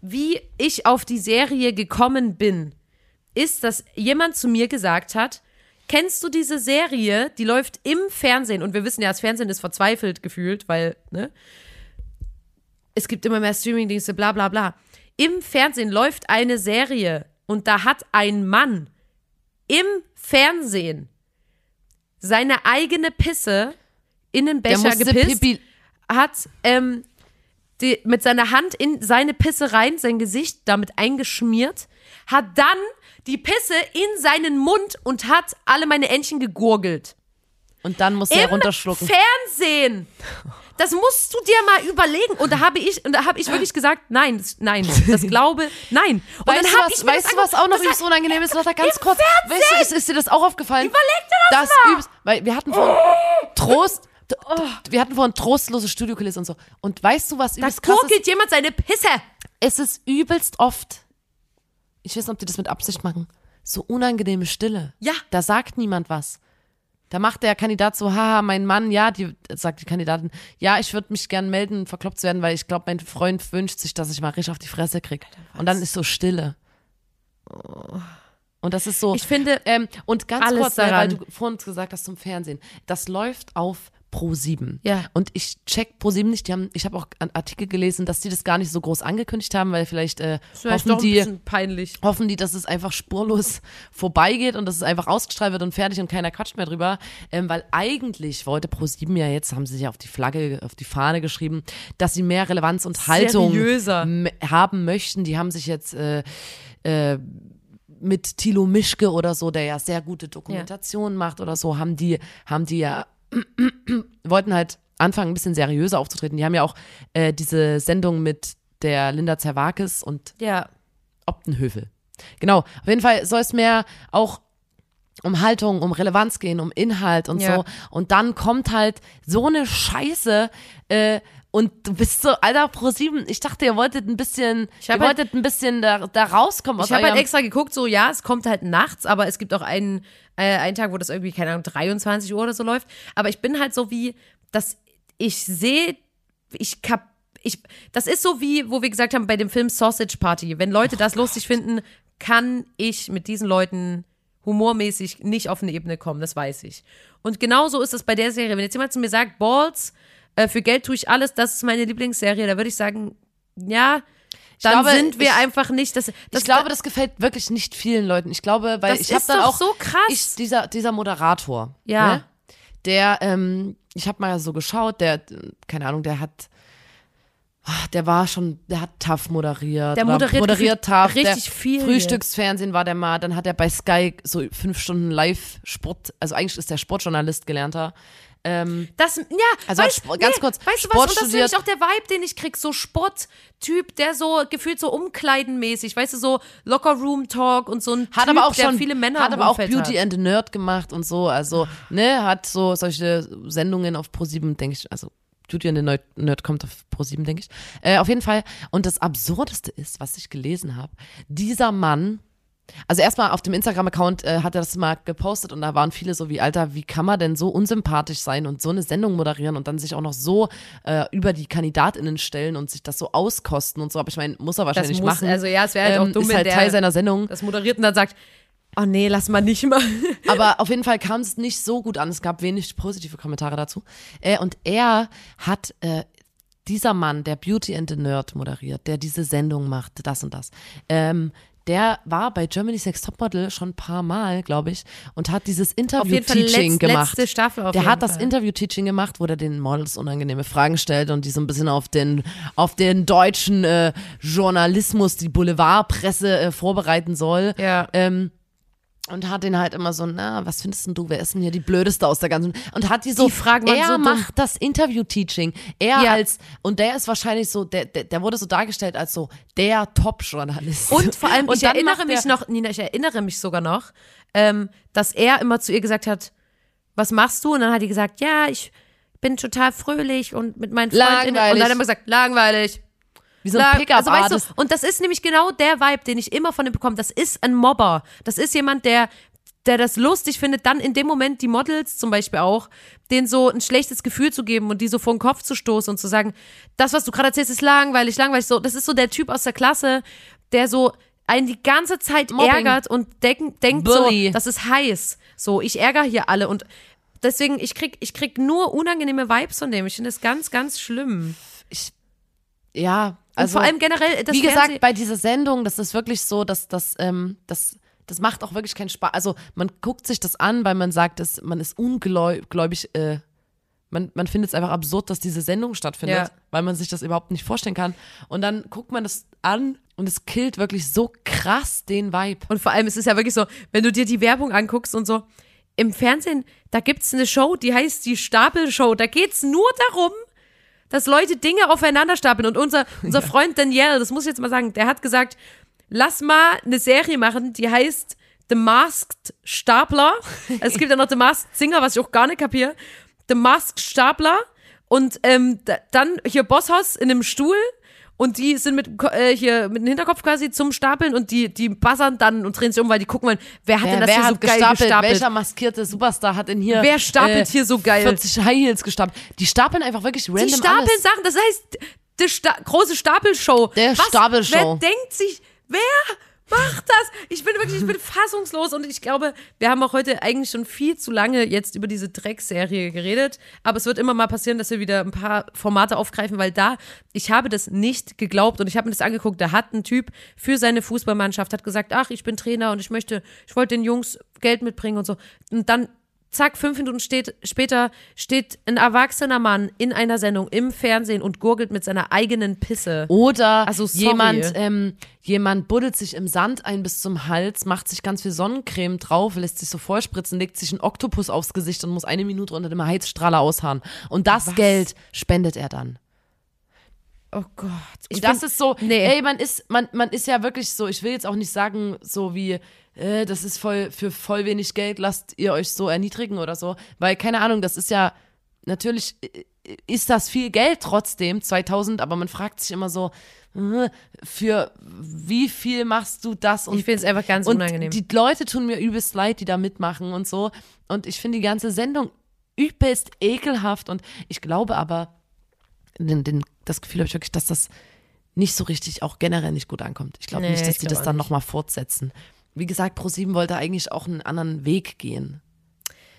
wie ich auf die Serie gekommen bin, ist, dass jemand zu mir gesagt hat, kennst du diese Serie, die läuft im Fernsehen und wir wissen ja, das Fernsehen ist verzweifelt gefühlt, weil, ne? Es gibt immer mehr Streamingdienste, bla bla bla. Im Fernsehen läuft eine Serie und da hat ein Mann im Fernsehen seine eigene Pisse in den Becher gepisst Pipi, hat ähm, die, mit seiner Hand in seine Pisse rein, sein Gesicht damit eingeschmiert, hat dann die Pisse in seinen Mund und hat alle meine Entchen gegurgelt. und dann musste er runterschlucken. Fernsehen! Das musst du dir mal überlegen. Und da habe ich, und da habe ich wirklich gesagt, nein, das, nein, das glaube, nein. Und Weißt, dann du, habe was, ich mir weißt du, was auch noch übelst unangenehm ist? Lotta, ganz kurz. Fernsehen! Weißt du, ist, ist dir das auch aufgefallen? Überleg dir das das mal! Übelst, weil wir hatten vorhin Trost, t- wir hatten vorhin trostlose Studiokulisse und so. Und weißt du, was Da übelst krass ist? gurgelt jemand seine Pisse. Es ist übelst oft, ich weiß nicht, ob die das mit Absicht machen, so unangenehme Stille. Ja. Da sagt niemand was. Da macht der Kandidat so, haha, mein Mann, ja, die sagt die Kandidatin, ja, ich würde mich gern melden, verkloppt zu werden, weil ich glaube, mein Freund wünscht sich, dass ich mal richtig auf die Fresse krieg. Und dann ist so Stille. Und das ist so. Ich finde, ähm, und ganz kurz, weil daran. du vorhin gesagt hast zum Fernsehen, das läuft auf Pro7. Ja. Und ich check Pro7 nicht, die haben, ich habe auch einen Artikel gelesen, dass die das gar nicht so groß angekündigt haben, weil vielleicht, äh, hoffen die, hoffen die, dass es einfach spurlos vorbeigeht und dass es einfach ausgestrahlt wird und fertig und keiner quatscht mehr drüber. Ähm, weil eigentlich wollte Pro7 ja jetzt, haben sie sich auf die Flagge, auf die Fahne geschrieben, dass sie mehr Relevanz und Haltung Seriöser. haben möchten. Die haben sich jetzt äh, äh, mit Thilo Mischke oder so, der ja sehr gute Dokumentationen macht oder so, haben die, haben die ja wollten halt anfangen, ein bisschen seriöser aufzutreten. Die haben ja auch äh, diese Sendung mit der Linda Zerwakis und Ja. Optenhövel. Genau. Auf jeden Fall soll es mehr auch um Haltung, um Relevanz gehen, um Inhalt und Ja. so. Und dann kommt halt so eine Scheiße äh, Und du bist so, Alter, Pro 7, ich dachte, ihr wolltet ein bisschen, Ich ihr halt- wolltet ein bisschen da, da rauskommen aus Ich habe halt extra geguckt, so ja, es kommt halt nachts, aber es gibt auch einen, äh, einen Tag, wo das irgendwie, keine Ahnung, 23 Uhr oder so läuft. Aber ich bin halt so wie, dass ich sehe, ich kap, ich, das ist so wie, wo wir gesagt haben bei dem Film Sausage Party. Wenn Leute das lustig finden, kann ich mit diesen Leuten humormäßig nicht auf eine Ebene kommen, das weiß ich. Und genauso ist es bei der Serie. Wenn jetzt jemand zu mir sagt, Balls, äh, für Geld tue ich alles, das ist meine Lieblingsserie, da würde ich sagen, ja, dann glaube, sind wir ich- einfach nicht, das, das ich glaube, das gefällt wirklich nicht vielen Leuten. Ich glaube, weil ich habe dann auch so krass. Ich, dieser dieser Moderator, Ja. ne? der, ähm, ich habe mal so geschaut, der, keine Ahnung, der hat, der war schon, der hat tough moderiert, Der oder moderiert moderiert gefühlt tough, richtig der viel Frühstücksfernsehen war der mal, dann hat er bei Sky so fünf Stunden Live-Sport, also eigentlich ist der Sportjournalist gelernter. Das, ja, Also weißt, Sport- ganz kurz, weißt du was, und das ist nämlich auch der Vibe, den ich krieg, so Sporttyp, der so gefühlt so umkleidenmäßig, weißt du, so Locker-Room-Talk und so ein Hat typ, aber auch schon viele Männer hat aber auch Beauty hat. and the Nerd gemacht und so, also ne, hat so solche Sendungen auf Pro7, denke ich, also Beauty and the Nerd, Nerd kommt auf Pro7, denke ich. Äh, auf jeden Fall und das absurdeste ist, was ich gelesen habe, dieser Mann also erstmal auf dem Instagram-Account äh, hat er das mal gepostet und da waren viele so wie, Alter, wie kann man denn so unsympathisch sein und so eine Sendung moderieren und dann sich auch noch so äh, über die KandidatInnen stellen und sich das so auskosten und so. Aber ich meine, muss er Das wahrscheinlich muss, machen. also ja, es wäre halt Ähm, auch dumm, ist halt Teil seiner Sendung. das moderiert und dann sagt, oh nee, lass mal nicht mal. Aber auf jeden Fall kam es nicht so gut an. Es gab wenig positive Kommentare dazu. Äh, und er hat, äh, dieser Mann, der Beauty and the Nerd moderiert, der diese Sendung macht, das und das, ähm, der war bei Germany's Next Topmodel schon ein paar Mal, glaube ich, und hat dieses Interview-Teaching letz- gemacht. letzte Staffel auf der hat das Fall. Interview-Teaching gemacht, wo der den Models unangenehme Fragen stellt und die so ein bisschen auf den, auf den deutschen äh, Journalismus, die Boulevardpresse äh, vorbereiten soll. Ja. Ähm, und hat den halt immer so, na, was findest denn du, wer ist denn hier die blödeste aus der ganzen, und hat die so, Die Fragen waren er so macht das Interview-Teaching, er Ja. als, und der ist wahrscheinlich so, der, der, der wurde so dargestellt als so der Top-Journalist. Und vor allem, Und ich erinnere mich noch, Nina, ich erinnere mich sogar noch, ähm, dass er immer zu ihr gesagt hat, was machst du? Und dann hat die gesagt, ja, ich bin total fröhlich und mit meinen Freundinnen. Und dann hat er immer gesagt, langweilig. Wie so ein Lang- Pickup-Artist. also, weißt du, Und das ist nämlich genau der Vibe, den ich immer von ihm bekomme. Das ist ein Mobber. Das ist jemand, der der das lustig findet, dann in dem Moment die Models zum Beispiel auch, denen so ein schlechtes Gefühl zu geben und die so vor den Kopf zu stoßen und zu sagen, das, was du gerade erzählst, ist langweilig, langweilig. So, das ist so der Typ aus der Klasse, der so einen die ganze Zeit Mobbing. ärgert und denk, denkt Bully. so, das ist heiß. So, ich ärgere hier alle und deswegen, ich krieg, ich krieg nur unangenehme Vibes von dem. Ich finde das ganz, ganz schlimm. Ja, Und also. vor allem generell, das wie gesagt, bei dieser Sendung, das ist wirklich so, dass das, ähm, das, das macht auch wirklich keinen Spaß. Also man guckt sich das an, weil man sagt, dass man ist ungläubig, äh, man, man findet es einfach absurd, dass diese Sendung stattfindet, Ja. weil man sich das überhaupt nicht vorstellen kann. Und dann guckt man das an und es killt wirklich so krass den Vibe. Und vor allem, es ist ja wirklich so, wenn du dir die Werbung anguckst und so, im Fernsehen, da gibt's eine Show, die heißt die Stapelshow. Da geht's nur darum, dass Leute Dinge aufeinander stapeln. Und unser, unser Freund Daniel, das muss ich jetzt mal sagen, der hat gesagt, lass mal eine Serie machen, die heißt The Masked Stapler. Es gibt ja noch The Masked Singer, was ich auch gar nicht kapiere. The Masked Stapler. Und ähm, da, dann hier Bosshaus in einem Stuhl. Und die sind mit, äh, hier mit dem Hinterkopf quasi zum Stapeln und die, die buzzern dann und drehen sich um, weil die gucken wollen, wer hat Wer, denn das wer hier so geil gestapelt? gestapelt? Welcher maskierte Superstar hat denn hier? äh, Wer stapelt hier so geil? 40 High Heels gestapelt. Die stapeln einfach wirklich random Die stapeln alles. Sachen, das heißt, die Sta große Stapelshow. Der Was, Stapelshow. Wer denkt sich, wer macht das? Ich bin wirklich, ich bin fassungslos und ich glaube, wir haben auch heute eigentlich schon viel zu lange jetzt über diese Dreckserie geredet, aber es wird immer mal passieren, dass wir wieder ein paar Formate aufgreifen, weil da, ich habe das nicht geglaubt und ich habe mir das angeguckt, da hat ein Typ für seine Fußballmannschaft, hat gesagt, ach, ich bin Trainer und ich möchte, ich wollte den Jungs Geld mitbringen und so. Und dann zack, fünf Minuten steht, später steht ein erwachsener Mann in einer Sendung im Fernsehen und gurgelt mit seiner eigenen Pisse. Oder Also, jemand, ähm, jemand buddelt sich im Sand ein bis zum Hals, macht sich ganz viel Sonnencreme drauf, lässt sich so vollspritzen, legt sich einen Oktopus aufs Gesicht und muss eine Minute unter dem Heizstrahler ausharren. Und das Was? Geld spendet er dann. Oh Gott. Ich Und das bin- ist so, nee. ey, man ist, man, man ist ja wirklich so, ich will jetzt auch nicht sagen, so wie, äh, das ist voll, für voll wenig Geld, lasst ihr euch so erniedrigen oder so, weil, keine Ahnung, das ist ja, natürlich äh, ist das viel Geld trotzdem, 2000, aber man fragt sich immer so, äh, für wie viel machst du das? Und, Ich finde es einfach ganz und unangenehm. die Leute tun mir übelst leid, die da mitmachen und so. Und ich finde die ganze Sendung übelst ekelhaft. Und ich glaube aber, den, den, das Gefühl habe ich wirklich, dass das nicht so richtig auch generell nicht gut ankommt. Ich glaube Nee, nicht, dass die das dann nochmal fortsetzen. Wie gesagt, ProSieben wollte eigentlich auch einen anderen Weg gehen.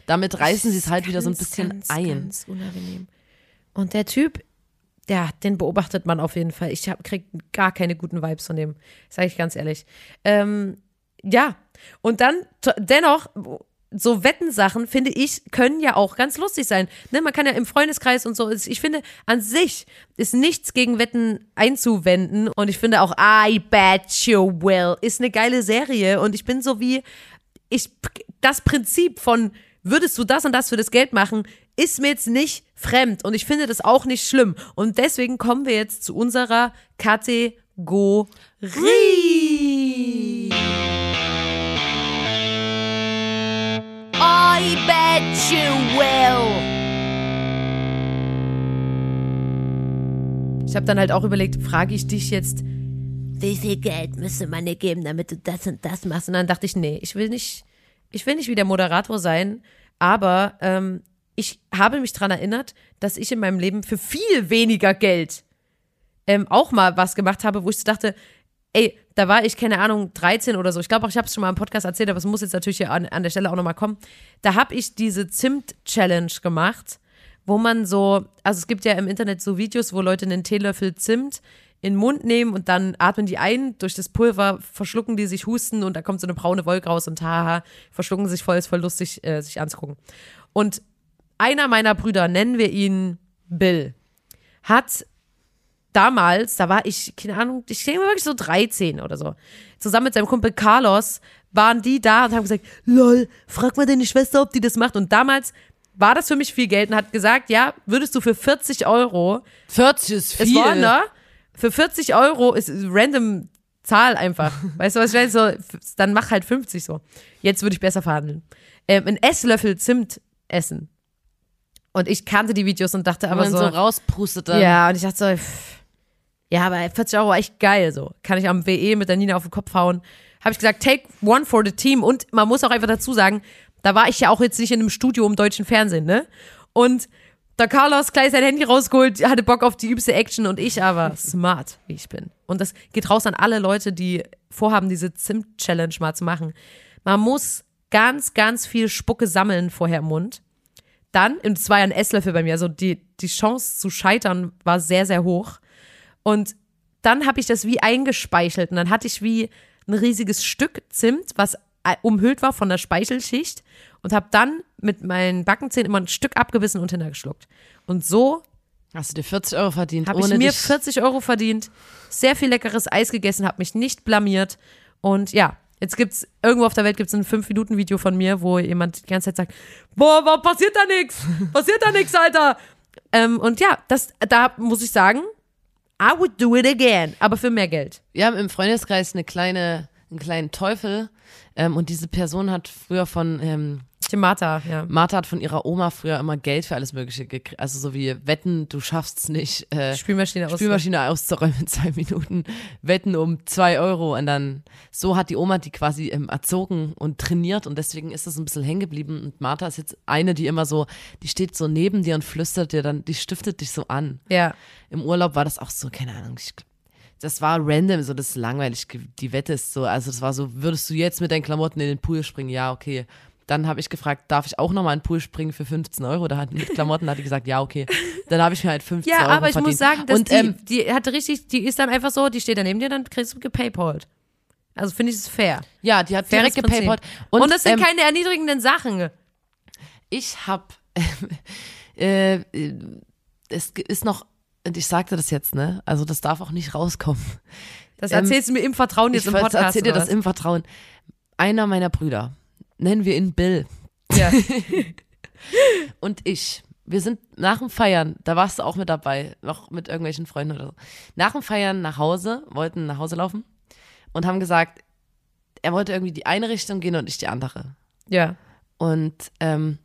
Damit reißen sie es halt wieder so ein Ganz, bisschen ganz, ein. Ganz unangenehm. Und der Typ, ja, den beobachtet man auf jeden Fall. Ich hab, krieg gar keine guten Vibes von dem, sage ich ganz ehrlich. Ähm, ja, und dann dennoch, so Wettensachen, finde ich, können ja auch ganz lustig sein. Ne, man kann ja im Freundeskreis und so, ich finde, an sich ist nichts gegen Wetten einzuwenden. Und ich finde auch I Bet You Will ist eine geile Serie. Und ich bin so wie, ich, das Prinzip von, würdest du das und das für das Geld machen, ist mir jetzt nicht fremd. Und ich finde das auch nicht schlimm. Und deswegen kommen wir jetzt zu unserer Kategorie. Bet you will. Ich habe dann halt auch überlegt, frage ich dich jetzt, wie viel Geld müsste man dir geben, damit du das und das machst? Und dann dachte ich, nee, ich will nicht, ich will nicht wie der Moderator sein, aber ähm, ich habe mich daran erinnert, dass ich in meinem Leben für viel weniger Geld ähm, auch mal was gemacht habe, wo ich dachte, ey, da war ich, keine Ahnung, 13 oder so. Ich glaube auch, ich habe es schon mal im Podcast erzählt, aber es muss jetzt natürlich hier an, an der Stelle auch nochmal kommen. Da habe ich diese Zimt-Challenge gemacht, wo man so, also es gibt ja im Internet so Videos, wo Leute einen Teelöffel Zimt in den Mund nehmen und dann atmen die ein, durch das Pulver verschlucken die sich, husten und da kommt so eine braune Wolke raus und haha, verschlucken sich voll, ist voll lustig, äh, sich anzugucken. Und einer meiner Brüder, nennen wir ihn Bill, hat damals, da war ich, keine Ahnung, ich denke mal wirklich so 13 oder so, zusammen mit seinem Kumpel Carlos, waren die da und haben gesagt, lol, frag mal deine Schwester, ob die das macht. Und damals war das für mich viel Geld und hat gesagt, ja, würdest du für 40 Euro, 40 ist viel. es war, ne, für 40 Euro ist random Zahl einfach. Weißt du, was ich meine? So, dann mach halt 50 so. Jetzt würde ich besser verhandeln. Ähm, ein Esslöffel Zimt essen. Und ich kannte die Videos und dachte aber aber man so, rauspustet dann. ja, und ich dachte so, pff, ja, aber 40 Euro war echt geil so. Kann ich am WE mit der Nina auf den Kopf hauen. Habe ich gesagt, take one for the team. Und man muss auch einfach dazu sagen, da war ich ja auch jetzt nicht in einem Studio im deutschen Fernsehen, ne? Und da Carlos gleich sein Handy rausgeholt, hatte Bock auf die übste Action und ich aber smart, wie ich bin. Und das geht raus an alle Leute, die vorhaben, diese Zimt-Challenge mal zu machen. Man muss ganz, ganz viel Spucke sammeln vorher im Mund dann, und es war ja ein Esslöffel bei mir, also die, die Chance zu scheitern war sehr, sehr hoch. Und dann habe ich das wie eingespeichelt und dann hatte ich wie ein riesiges Stück Zimt, was äh, umhüllt war von der Speichelschicht und habe dann mit meinen Backenzähnen immer ein Stück abgebissen und hintergeschluckt. Und so Hast du dir 40 Euro verdient, habe ich mir dich 40 Euro verdient, sehr viel leckeres Eis gegessen, habe mich nicht blamiert und ja, jetzt gibt's irgendwo auf der Welt gibt's ein 5-Minuten-Video von mir, wo jemand die ganze Zeit sagt, boah, warum passiert da nichts? Passiert da nichts, Alter? Ähm, und ja, das, da muss ich sagen, I would do it again, aber für mehr Geld. Wir haben im Freundeskreis eine kleine, einen kleinen Teufel ähm, und diese Person hat früher von, ähm, Die Martha, ja. Martha hat von ihrer Oma früher immer Geld für alles Mögliche gekriegt. Also so wie Wetten, du schaffst nicht, äh, Spülmaschine. Spülmaschine auszuräumen in zwei Minuten, Wetten um zwei Euro und dann, so hat die Oma die quasi ähm, erzogen und trainiert und deswegen ist das ein bisschen hängen geblieben und Martha ist jetzt eine, die immer so, die steht so neben dir und flüstert dir dann, die stiftet dich so an. Ja. Im Urlaub war das auch so, keine Ahnung, ich, das war random, so das ist langweilig, die Wette ist so, also das war so, würdest du jetzt mit deinen Klamotten in den Pool springen? Ja, okay. Dann habe ich gefragt, darf ich auch nochmal in den Pool springen für 15 Euro? Da hat mit Klamotten hat die gesagt, ja, okay. Dann habe ich mir halt 15 Ja, Euro aber ich verdient. muss sagen, dass und, die, ähm, die hatte richtig, die ist dann einfach so, die steht da neben dir, dann kriegst du gepaypalt. Also finde ich es fair. ja, die hat Faires direkt gepaypalt. Und, Und, das sind ähm, keine erniedrigenden Sachen. ich habe, äh, äh, es ist noch, und ich sagte das jetzt, ne? Also das darf auch nicht rauskommen. Das ähm, erzählst du mir im Vertrauen jetzt Ich im Podcast. erzähle dir oder das im Vertrauen. Einer meiner Brüder, nennen wir ihn Bill, Ja. und ich, wir sind nach dem Feiern, da warst du auch mit dabei, noch mit irgendwelchen Freunden oder so. Nach dem Feiern nach Hause, wollten nach Hause laufen und haben gesagt, er wollte irgendwie die eine Richtung gehen und ich die andere. ja. Und ähm,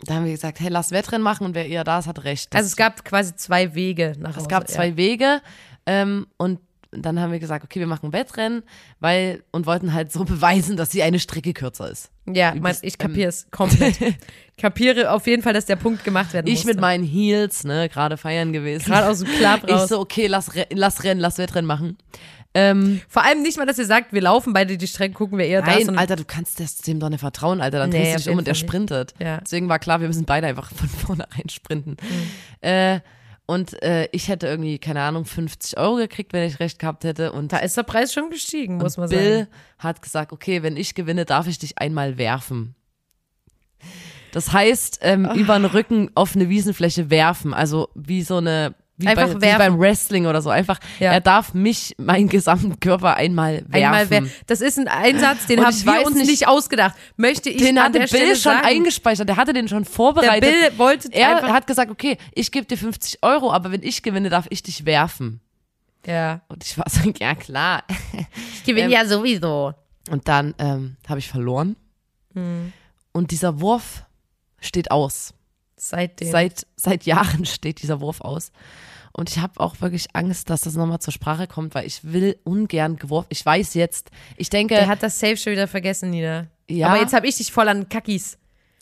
da haben wir gesagt, hey, lass Wettrennen machen und wer eher da ist, hat recht. Das, Also es gab quasi zwei Wege nach Hause. es gab zwei ja. Wege ähm, und dann haben wir gesagt, okay, wir machen Wettrennen, weil und wollten halt so beweisen, dass die eine Strecke kürzer ist. Ja, mein, bist, ich kapiere es komplett. kapiere auf jeden Fall, dass der Punkt gemacht werden Ich musste. mit meinen Heels, ne, gerade feiern gewesen. Gerade aus dem Club ich raus. so, okay, lass, lass rennen, lass Wettrennen machen. Ähm, Vor allem nicht mal, dass ihr sagt, wir laufen beide die Strecke, gucken wir eher da. Nein, sondern- Alter, du kannst das dem doch nicht vertrauen, Alter. Dann Nee, drehst du dich um und der nicht. sprintet. Ja. Deswegen war klar, wir müssen beide einfach von vornherein sprinten. Mhm. Äh, und äh, ich hätte irgendwie, keine Ahnung, 50 Euro gekriegt, wenn ich recht gehabt hätte. Und Da ist der Preis schon gestiegen, muss man Bill sagen. hat gesagt, okay, wenn ich gewinne, darf ich dich einmal werfen. Das heißt, ähm, über den Rücken auf eine Wiesenfläche werfen. Also wie so eine, wie, Einfach bei, wie beim Wrestling oder so. Einfach, Ja. er darf mich, meinen gesamten Körper einmal werfen. Einmal wer, das ist ein Einsatz, den haben wir uns nicht- nicht, ausgedacht. Möchte ich den hatte der Bill Stelle schon sagen. eingespeichert, der hatte den schon Der vorbereitet. Bill wollte er hat gesagt, okay, ich gebe dir 50 Euro, aber wenn ich gewinne, darf ich dich werfen. ja, Und ich war so, ja klar. ich gewinne Ähm, ja sowieso. Und dann ähm, habe ich verloren. Hm. Und dieser Wurf steht aus. Seitdem. Seit, seit Jahren steht dieser Wurf aus. Und ich habe auch wirklich Angst, dass das nochmal zur Sprache kommt, weil ich will ungern geworfen. Ich weiß jetzt, ich denke, der hat das Safe schon wieder vergessen, Nina. Ja. Aber jetzt habe ich dich voll an Kackis.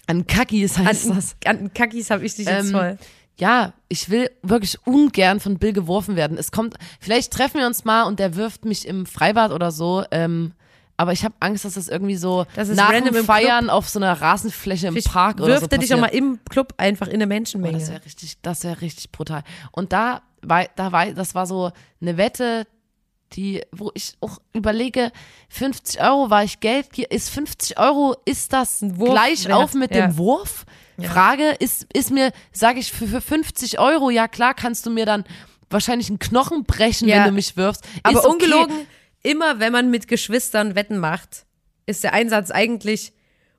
an Kakis heißt An, das. an Kackis habe ich dich jetzt Ähm, voll. Ja, ich will wirklich ungern von Bill geworfen werden. Es kommt, vielleicht treffen wir uns mal und der wirft mich im Freibad oder so. Ähm, aber ich habe Angst, dass das irgendwie so Das ist nach dem Feiern auf so einer Rasenfläche im Vielleicht Park oder so er dich auch passiert. mal im Club einfach in eine Menschenmenge. das wäre richtig, das wäre richtig brutal. Und da war, da war, das war so eine Wette, die, wo ich auch überlege, 50 Euro war ich Geld, ist 50 Euro, ist das Wurf gleich auf mit ja. dem Wurf? Frage, ist, ist mir, sage ich, für, für 50 Euro, ja klar, kannst du mir dann wahrscheinlich einen Knochen brechen, Ja. wenn du mich wirfst. Aber ist okay. Immer wenn man mit Geschwistern Wetten macht, ist der Einsatz eigentlich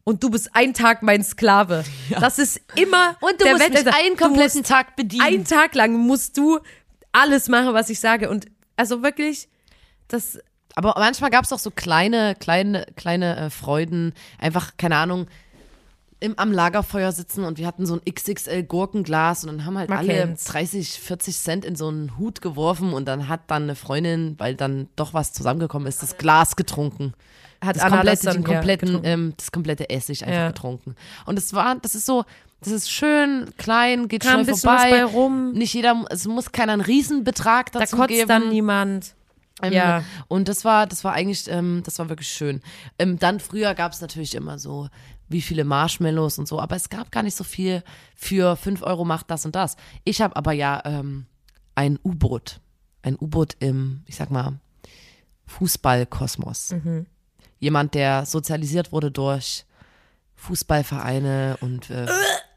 und du bist ein Tag mein Sklave. Das ist immer Und du der musst mich Wetteinsatz. einen Du kompletten Tag bedienen. Einen Tag lang musst du alles machen, was ich sage. Und also wirklich, das Aber manchmal gab es auch so kleine, kleine, kleine äh, Freuden. Einfach, keine Ahnung, im, am Lagerfeuer sitzen und wir hatten so ein XXL Gurkenglas und dann haben halt Man alle kennt's. 30, 40 Cent in so einen Hut geworfen und dann hat dann eine Freundin, weil dann doch was zusammengekommen ist, das Glas getrunken. hat Das Anna komplette, das dann kompletten, ja, ähm, das komplette Essig einfach Ja. getrunken. Und es war, das ist so, das ist schön, klein, geht Kam schnell vorbei. bei rum. Nicht jeder, es muss keiner einen Riesenbetrag Da dazu kotzt geben. dann niemand. Ähm, Ja. Und das war, das war eigentlich, ähm, das war wirklich schön. Ähm, dann früher gab es natürlich immer so, wie viele Marshmallows und so, aber es gab gar nicht so viel für 5 Euro macht das und das. Ich habe aber ja ähm, ein U-Boot. Ein U-Boot im, ich sag mal, Fußballkosmos. Mhm. Jemand, der sozialisiert wurde durch Fußballvereine und äh,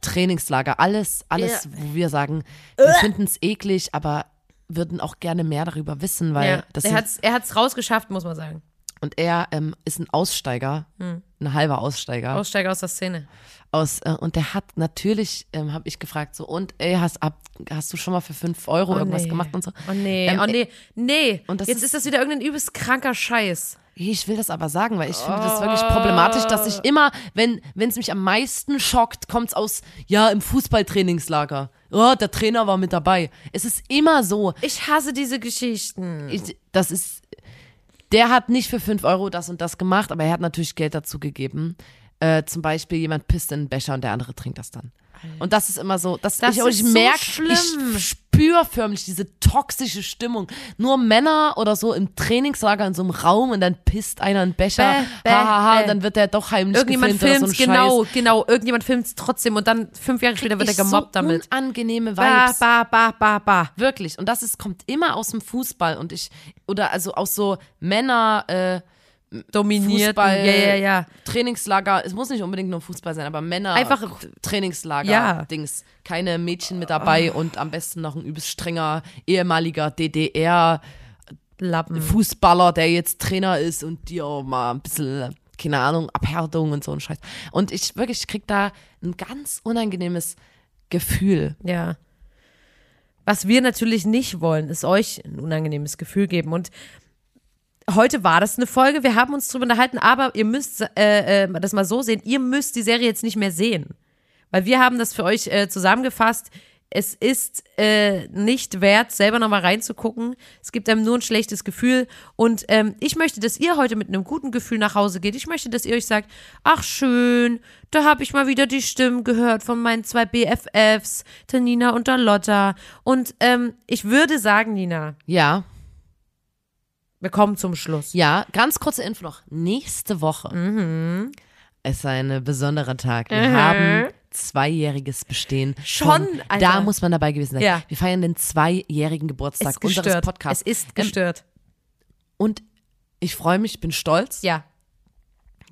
Trainingslager, alles, alles, wo wir sagen, wir finden es eklig, aber würden auch gerne mehr darüber wissen, weil Ja. das er er hat's rausgeschafft, muss man sagen. Und er ähm, ist ein Aussteiger, Hm. ein halber Aussteiger. Aussteiger aus der Szene. aus, äh, und der hat natürlich, ähm, habe ich gefragt, so, und ey, hast, ab, hast du schon mal für 5 Euro irgendwas Oh, nee. gemacht und so? Oh nee, Ähm, oh nee, nee. und Jetzt ist- ist, das wieder irgendein übelst kranker Scheiß. Ich will das aber sagen, weil ich finde das wirklich problematisch, dass ich immer, wenn es mich am meisten schockt, kommt es aus, ja, im Fußballtrainingslager. Oh, der Trainer war mit dabei. Es ist immer so. Ich hasse diese Geschichten. Ich, das ist, der hat nicht für 5 Euro das und das gemacht, aber er hat natürlich Geld dazu gegeben. Äh, zum Beispiel jemand pisst in einen Becher und der andere trinkt das dann. Und das ist immer so, das, Das ich, ist ich so merke, schlimm. ich spüre förmlich diese toxische Stimmung. Nur Männer oder so im Trainingslager in so einem Raum und dann pisst einer einen Becher, hahaha, bäh. bäh. dann wird der doch heimlich Irgendjemand gefilmt filmt so ein genau, Scheiß. genau. Irgendjemand filmt trotzdem und dann fünf Jahre später wird er gemobbt so damit. unangenehme Ba, Vibes. ba, ba, ba, ba. Wirklich. Und das ist, kommt immer aus dem Fußball und ich, oder also aus so Männer, äh, Dominiert. Fußball, Ja, ja, ja. Trainingslager, es muss nicht unbedingt nur Fußball sein, aber Männer, Einfach- Trainingslager, Ja. Dings, keine Mädchen mit dabei und am besten noch ein übelst strenger ehemaliger DDR Lappen. Fußballer, der jetzt Trainer ist und dir auch mal ein bisschen, keine Ahnung, Abhärtung und so ein Scheiß. Und ich wirklich krieg da ein ganz unangenehmes Gefühl. Ja. Was wir natürlich nicht wollen, ist euch ein unangenehmes Gefühl geben. Und heute war das eine Folge, wir haben uns drüber unterhalten, aber ihr müsst äh, äh, das mal so sehen, ihr müsst die Serie jetzt nicht mehr sehen. Weil wir haben das für euch äh, zusammengefasst. Es ist äh, nicht wert, selber nochmal reinzugucken. Es gibt einem nur ein schlechtes Gefühl. Und ähm, ich möchte, dass ihr heute mit einem guten Gefühl nach Hause geht. Ich möchte, dass ihr euch sagt, ach schön, da habe ich mal wieder die Stimmen gehört von meinen zwei BFFs, der Nina und der Lotta. Und ähm, ich würde sagen, Nina, Ja, wir kommen zum Schluss. ja, ganz kurze Info noch. Nächste Woche Mhm. ist ein besonderer Tag. Wir haben zweijähriges Bestehen. Schon, Alter. Da muss man dabei gewesen sein. Ja. Wir feiern den zweijährigen Geburtstag ist unseres gestört. Podcasts. Es ist Ähm, gestört. Und ich freue mich, bin stolz. Ja.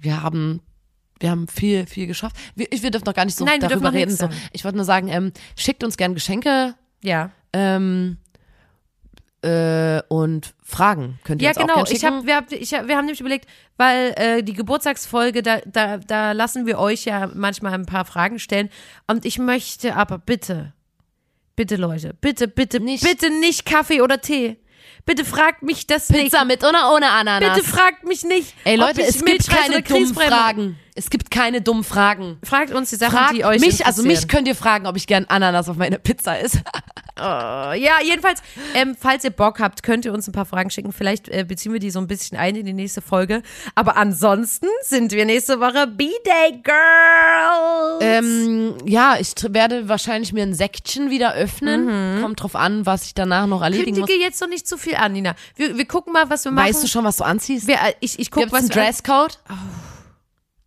Wir haben, wir haben viel, viel geschafft. Wir, ich, wir dürfen noch gar nicht so Nein, wir dürfen darüber noch reden. So. Ich wollte nur sagen, ähm, schickt uns gern Geschenke Ja. ähm, äh, und Fragen könnt ihr Ja, uns auch genau. gern Ich schicken. wir, hab, ich hab, wir haben nämlich überlegt, weil äh, die Geburtstagsfolge, da, da, da lassen wir euch ja manchmal ein paar Fragen stellen. Und ich möchte aber bitte, bitte Leute, bitte, bitte, Nicht. bitte nicht Kaffee oder Tee. Bitte fragt mich das Pizza mit oder ohne nicht. Ananas? Bitte fragt mich nicht. Ey Leute, ich es gibt keine dummen Fragen. Es gibt keine dummen Fragen. Fragt uns die Sachen, Fragt die euch mich, also mich könnt ihr fragen, ob ich gern Ananas auf meine Pizza esse. Ja, jedenfalls, ähm, falls ihr Bock habt, könnt ihr uns ein paar Fragen schicken. Vielleicht äh, beziehen wir die so ein bisschen ein in die nächste Folge. Aber ansonsten sind wir nächste Woche B-Day Girls. ähm, ja, ich werde wahrscheinlich mir ein Säckchen wieder öffnen. Kommt drauf an, was ich danach noch erledigen muss. Kündige jetzt noch nicht zu viel an, Nina. Wir, wir gucken mal, was wir machen. Weißt du schon, was du anziehst? wir, äh, ich, ich guck, was Dresscode?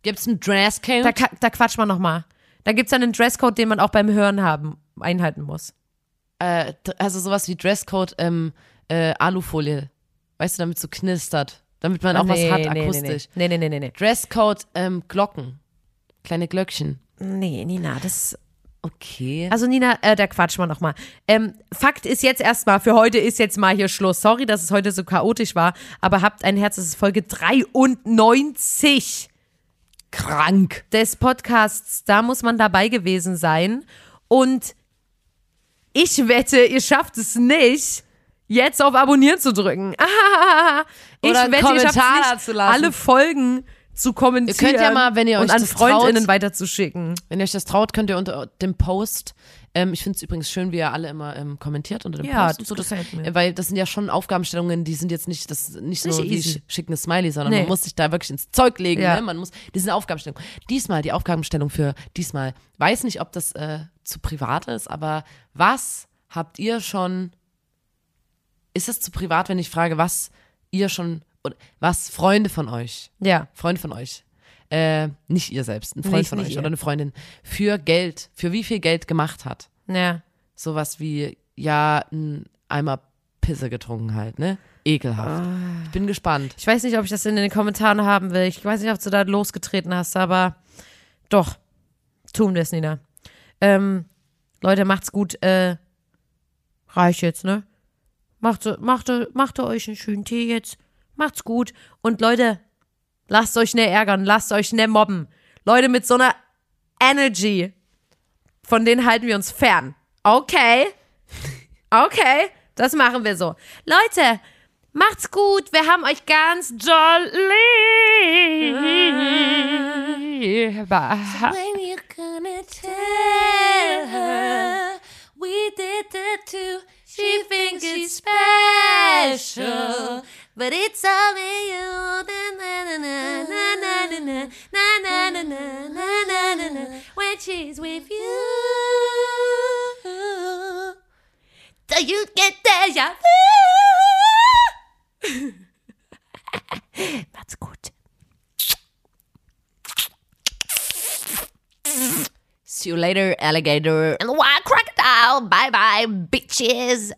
Gibt's einen Dresscode? Da, da quatschen wir noch mal. Da gibt's dann einen Dresscode, den man auch beim Hören haben, einhalten muss. äh, also sowas wie Dresscode ähm, äh, Alufolie. Weißt du, damit so knistert. Damit man auch was hat, akustisch. Nee, nee, nee, nee, nee. Dresscode ähm, Glocken. Kleine Glöckchen. Nee, Nina, das Okay. Also Nina, äh, da quatschen wir noch mal. Ähm, Fakt ist jetzt erstmal, für heute ist jetzt mal hier Schluss. Sorry, dass es heute so chaotisch war, aber habt ein Herz, es ist Folge 93 krank. des Podcasts. Da muss man dabei gewesen sein. Und ich wette, ihr schafft es nicht, jetzt auf Abonnieren zu drücken. ich Oder wette, ihr schafft es nicht, zu lassen. alle Folgen zu kommentieren Ihr könnt ja mal, wenn ihr euch und an das FreundInnen traut- weiterzuschicken. Wenn ihr euch das traut, könnt ihr unter dem Post, ähm, ich finde es übrigens schön, wie ihr alle immer ähm, kommentiert unter dem Ja, Post. das so, gefällt mir. äh, Weil das sind ja schon Aufgabenstellungen, die sind jetzt nicht, das nicht Nicht so wie easy. sch- schicken Smiley, sondern Nee. man muss sich da wirklich ins Zeug legen. Ja. Ne? Man muss, die sind Aufgabenstellungen. Diesmal, die Aufgabenstellung für diesmal, weiß nicht, ob das äh, zu privat ist, aber was habt ihr schon, ist es zu privat, wenn ich frage, was ihr schon, was Freunde von euch Ja. Freund von euch, äh, nicht ihr selbst, ein Freund Nicht- von nicht euch ihr. oder eine Freundin, für Geld, für wie viel Geld gemacht hat. Ja. Sowas wie, ja, ein Eimer Pisse getrunken halt, ne? Ekelhaft. Ah. Ich bin gespannt. Ich weiß nicht, ob ich das in den Kommentaren haben will. Ich weiß nicht, ob du da losgetreten hast, aber doch. Tun wir es, Nina. Ähm, Leute, macht's gut. Äh, reicht jetzt, ne? Macht, macht, macht euch einen schönen Tee jetzt. Macht's gut. Und Leute, lasst euch nicht ärgern. Lasst euch nicht mobben. Leute mit so einer Energy, von denen halten wir uns fern. Okay. Okay. Das machen wir so. Leute, macht's gut. Wir haben euch ganz doll lieb. When you gonna tell her we did that too, She thinks she's special, but it's all you. When she's with you, do you get deja vu? that's good. See you later, alligator. and wild crocodile. Bye bye, bitches.